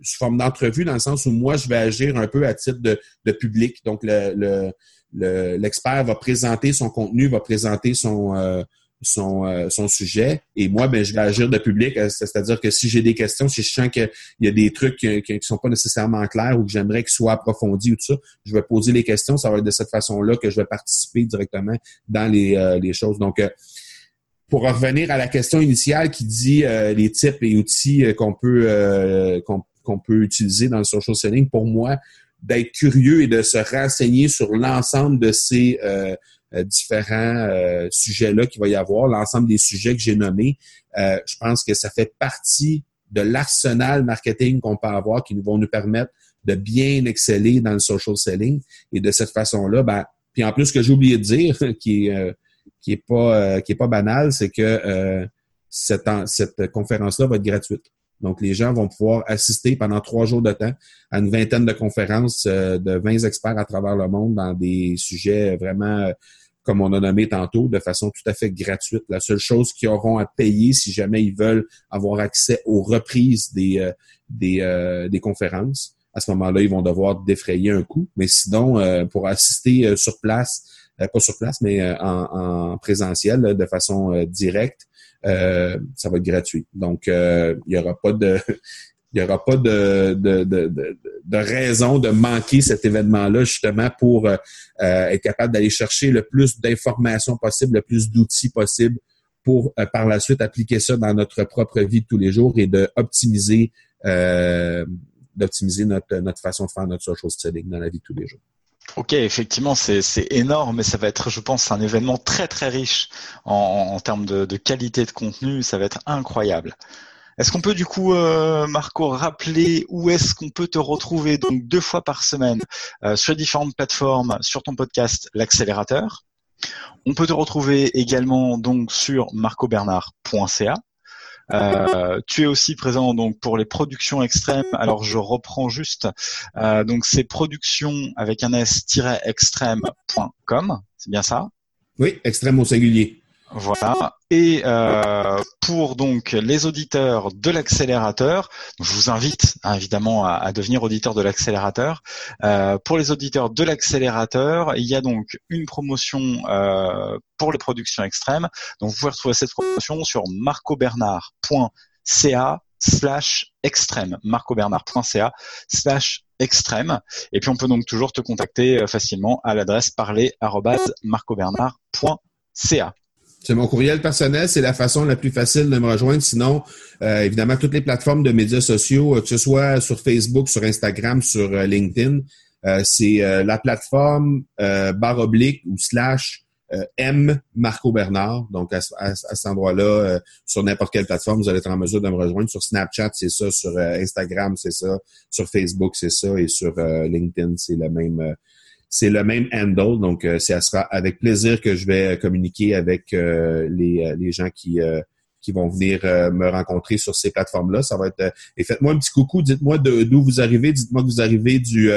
sous forme d'entrevue, dans le sens où moi, je vais agir un peu à titre de, de public. Donc, le, l'expert va présenter son contenu, va présenter son son, euh, son sujet. Et moi, ben, je vais agir de public, euh, c'est-à-dire que si j'ai des questions, si je sens qu'il y a des trucs qui, ne sont pas nécessairement clairs ou que j'aimerais qu'ils soient approfondis ou tout ça, je vais poser les questions. Ça va être de cette façon-là que je vais participer directement dans les, euh, les choses. Donc, pour revenir à la question initiale qui dit les types et outils qu'on peut qu'on peut utiliser dans le social selling, pour moi, d'être curieux et de se renseigner sur l'ensemble de ces euh, différents euh, sujets-là qu'il va y avoir, l'ensemble des sujets que j'ai nommés, euh, je pense que ça fait partie de l'arsenal marketing qu'on peut avoir qui vont nous permettre de bien exceller dans le social selling. Et de cette façon-là, ben, puis en plus, ce que j'ai oublié de dire, qui est, qui est pas, qui est pas banal, c'est que cette, cette conférence-là va être gratuite. Donc, les gens vont pouvoir assister pendant trois jours de temps à une vingtaine de conférences de 20 experts à travers le monde dans des sujets vraiment comme on a nommé tantôt, de façon tout à fait gratuite. La seule chose qu'ils auront à payer si jamais ils veulent avoir accès aux reprises des, euh, des, euh, des, conférences, à ce moment-là, ils vont devoir défrayer un coût. Mais sinon, euh, pour assister sur place, pas sur place, mais en, en, présentiel, de façon directe, ça va être gratuit. Donc, il n'y aura pas de il n'y aura pas de, raison de manquer cet événement-là, justement, pour euh, euh, être capable d'aller chercher le plus d'informations possible, le plus d'outils possible pour euh, par la suite appliquer ça dans notre propre vie de tous les jours et d'optimiser notre, façon de faire notre social selling dans la vie de tous les jours. Ok, effectivement, c'est énorme, mais ça va être, je pense, un événement très très riche en, termes de qualité de contenu. Ça va être incroyable. Est-ce qu'on peut du coup, euh, Marco, rappeler où est-ce qu'on peut te retrouver donc deux fois par semaine euh, sur différentes plateformes, sur ton podcast L'accélérateur? On peut te retrouver également donc sur marcobernard.ca. Euh, tu es aussi présent donc pour les productions extrêmes. Alors je reprends juste donc c'est productions avec un s-extrême.com, c'est bien ça? Oui, extrême au singulier. Voilà. Et euh, pour donc les auditeurs de l'accélérateur, je vous invite hein, évidemment à, devenir auditeur de l'accélérateur. Euh, pour les auditeurs de l'accélérateur, il y a donc une promotion euh, pour les productions extrêmes. Donc vous pouvez retrouver cette promotion sur marcobernard.ca slash extrême, marcobernard.ca slash extrême. Et puis on peut donc toujours te contacter facilement à l'adresse parler@marcobernard.ca. C'est mon courriel personnel, c'est la façon la plus facile de me rejoindre. Sinon, euh, évidemment, toutes les plateformes de médias sociaux, euh, que ce soit sur Facebook, sur Instagram, sur euh, LinkedIn, c'est la plateforme barre oblique ou slash M Marco Bernard. Donc, à, cet endroit-là, sur n'importe quelle plateforme, vous allez être en mesure de me rejoindre. Sur Snapchat, c'est ça. Sur Instagram, c'est ça. Sur Facebook, c'est ça. Et sur LinkedIn, c'est le même c'est le même handle, donc euh, ça sera avec plaisir que je vais communiquer avec euh, les, euh, les, gens qui qui vont venir me rencontrer sur ces plateformes-là. Ça va être et faites-moi un petit coucou, dites-moi d'où vous arrivez, dites-moi que vous arrivez du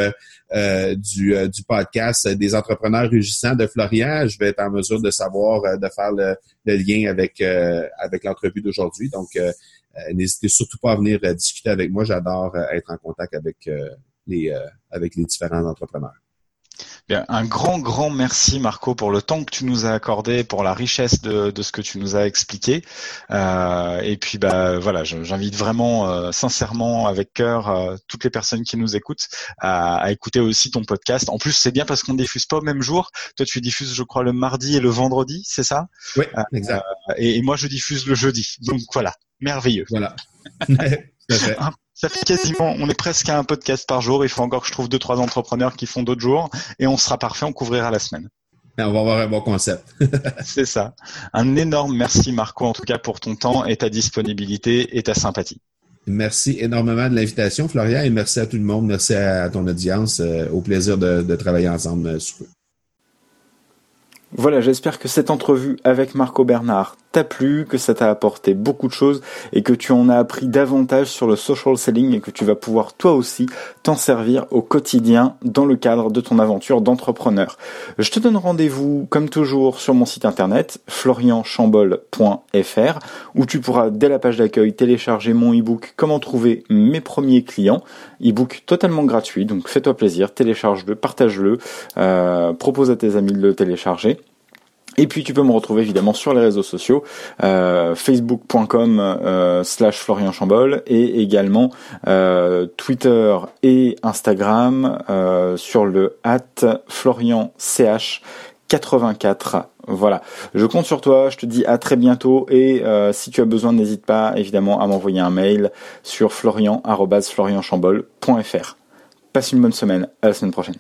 du, du podcast des entrepreneurs rugissants de Florian. Je vais être en mesure de savoir de faire le, lien avec avec l'entrevue d'aujourd'hui. Donc n'hésitez surtout pas à venir discuter avec moi. J'adore être en contact avec les avec les différents entrepreneurs. Bien, un grand, grand merci Marco pour le temps que tu nous as accordé, pour la richesse de, de ce que tu nous as expliqué. Euh, et puis bah voilà, j'invite vraiment euh, sincèrement, avec cœur, euh, toutes les personnes qui nous écoutent à, à, écouter aussi ton podcast. En plus, c'est bien parce qu'on diffuse pas au même jour. Toi, tu diffuses, je crois, le mardi et le vendredi, c'est ça? Oui, exact. Et, et, moi, je diffuse le jeudi. Donc voilà, merveilleux. Voilà. Ça fait quasiment, on est presque à un podcast par jour. Il faut encore que je trouve deux, trois entrepreneurs qui font d'autres jours et on sera parfait, on couvrira la semaine. on va avoir un bon concept. C'est ça. Un énorme merci Marco en tout cas pour ton temps et ta disponibilité et ta sympathie. Merci énormément de l'invitation, Florian, et merci à tout le monde. Merci à ton audience. Euh, au plaisir de, de travailler ensemble euh, sous peu. Voilà, j'espère que cette entrevue avec Marco Bernard t'a plu, que ça t'a apporté beaucoup de choses et que tu en as appris davantage sur le social selling et que tu vas pouvoir toi aussi t'en servir au quotidien dans le cadre de ton aventure d'entrepreneur. Je te donne rendez-vous comme toujours sur mon site internet florianchambol.fr où tu pourras dès la page d'accueil télécharger mon ebook Comment trouver mes premiers clients, ebook totalement gratuit donc fais-toi plaisir, télécharge-le, partage-le, euh, propose à tes amis de le télécharger. Et puis tu peux me retrouver évidemment sur les réseaux sociaux, euh, facebook.com euh, slash Florian Chambol et également euh, Twitter et Instagram euh, sur le at Florian CH 84. Voilà, je compte sur toi, je te dis à très bientôt et si tu as besoin n'hésite pas évidemment à m'envoyer un mail sur florian.florianchambol.fr. Passe une bonne semaine, à la semaine prochaine.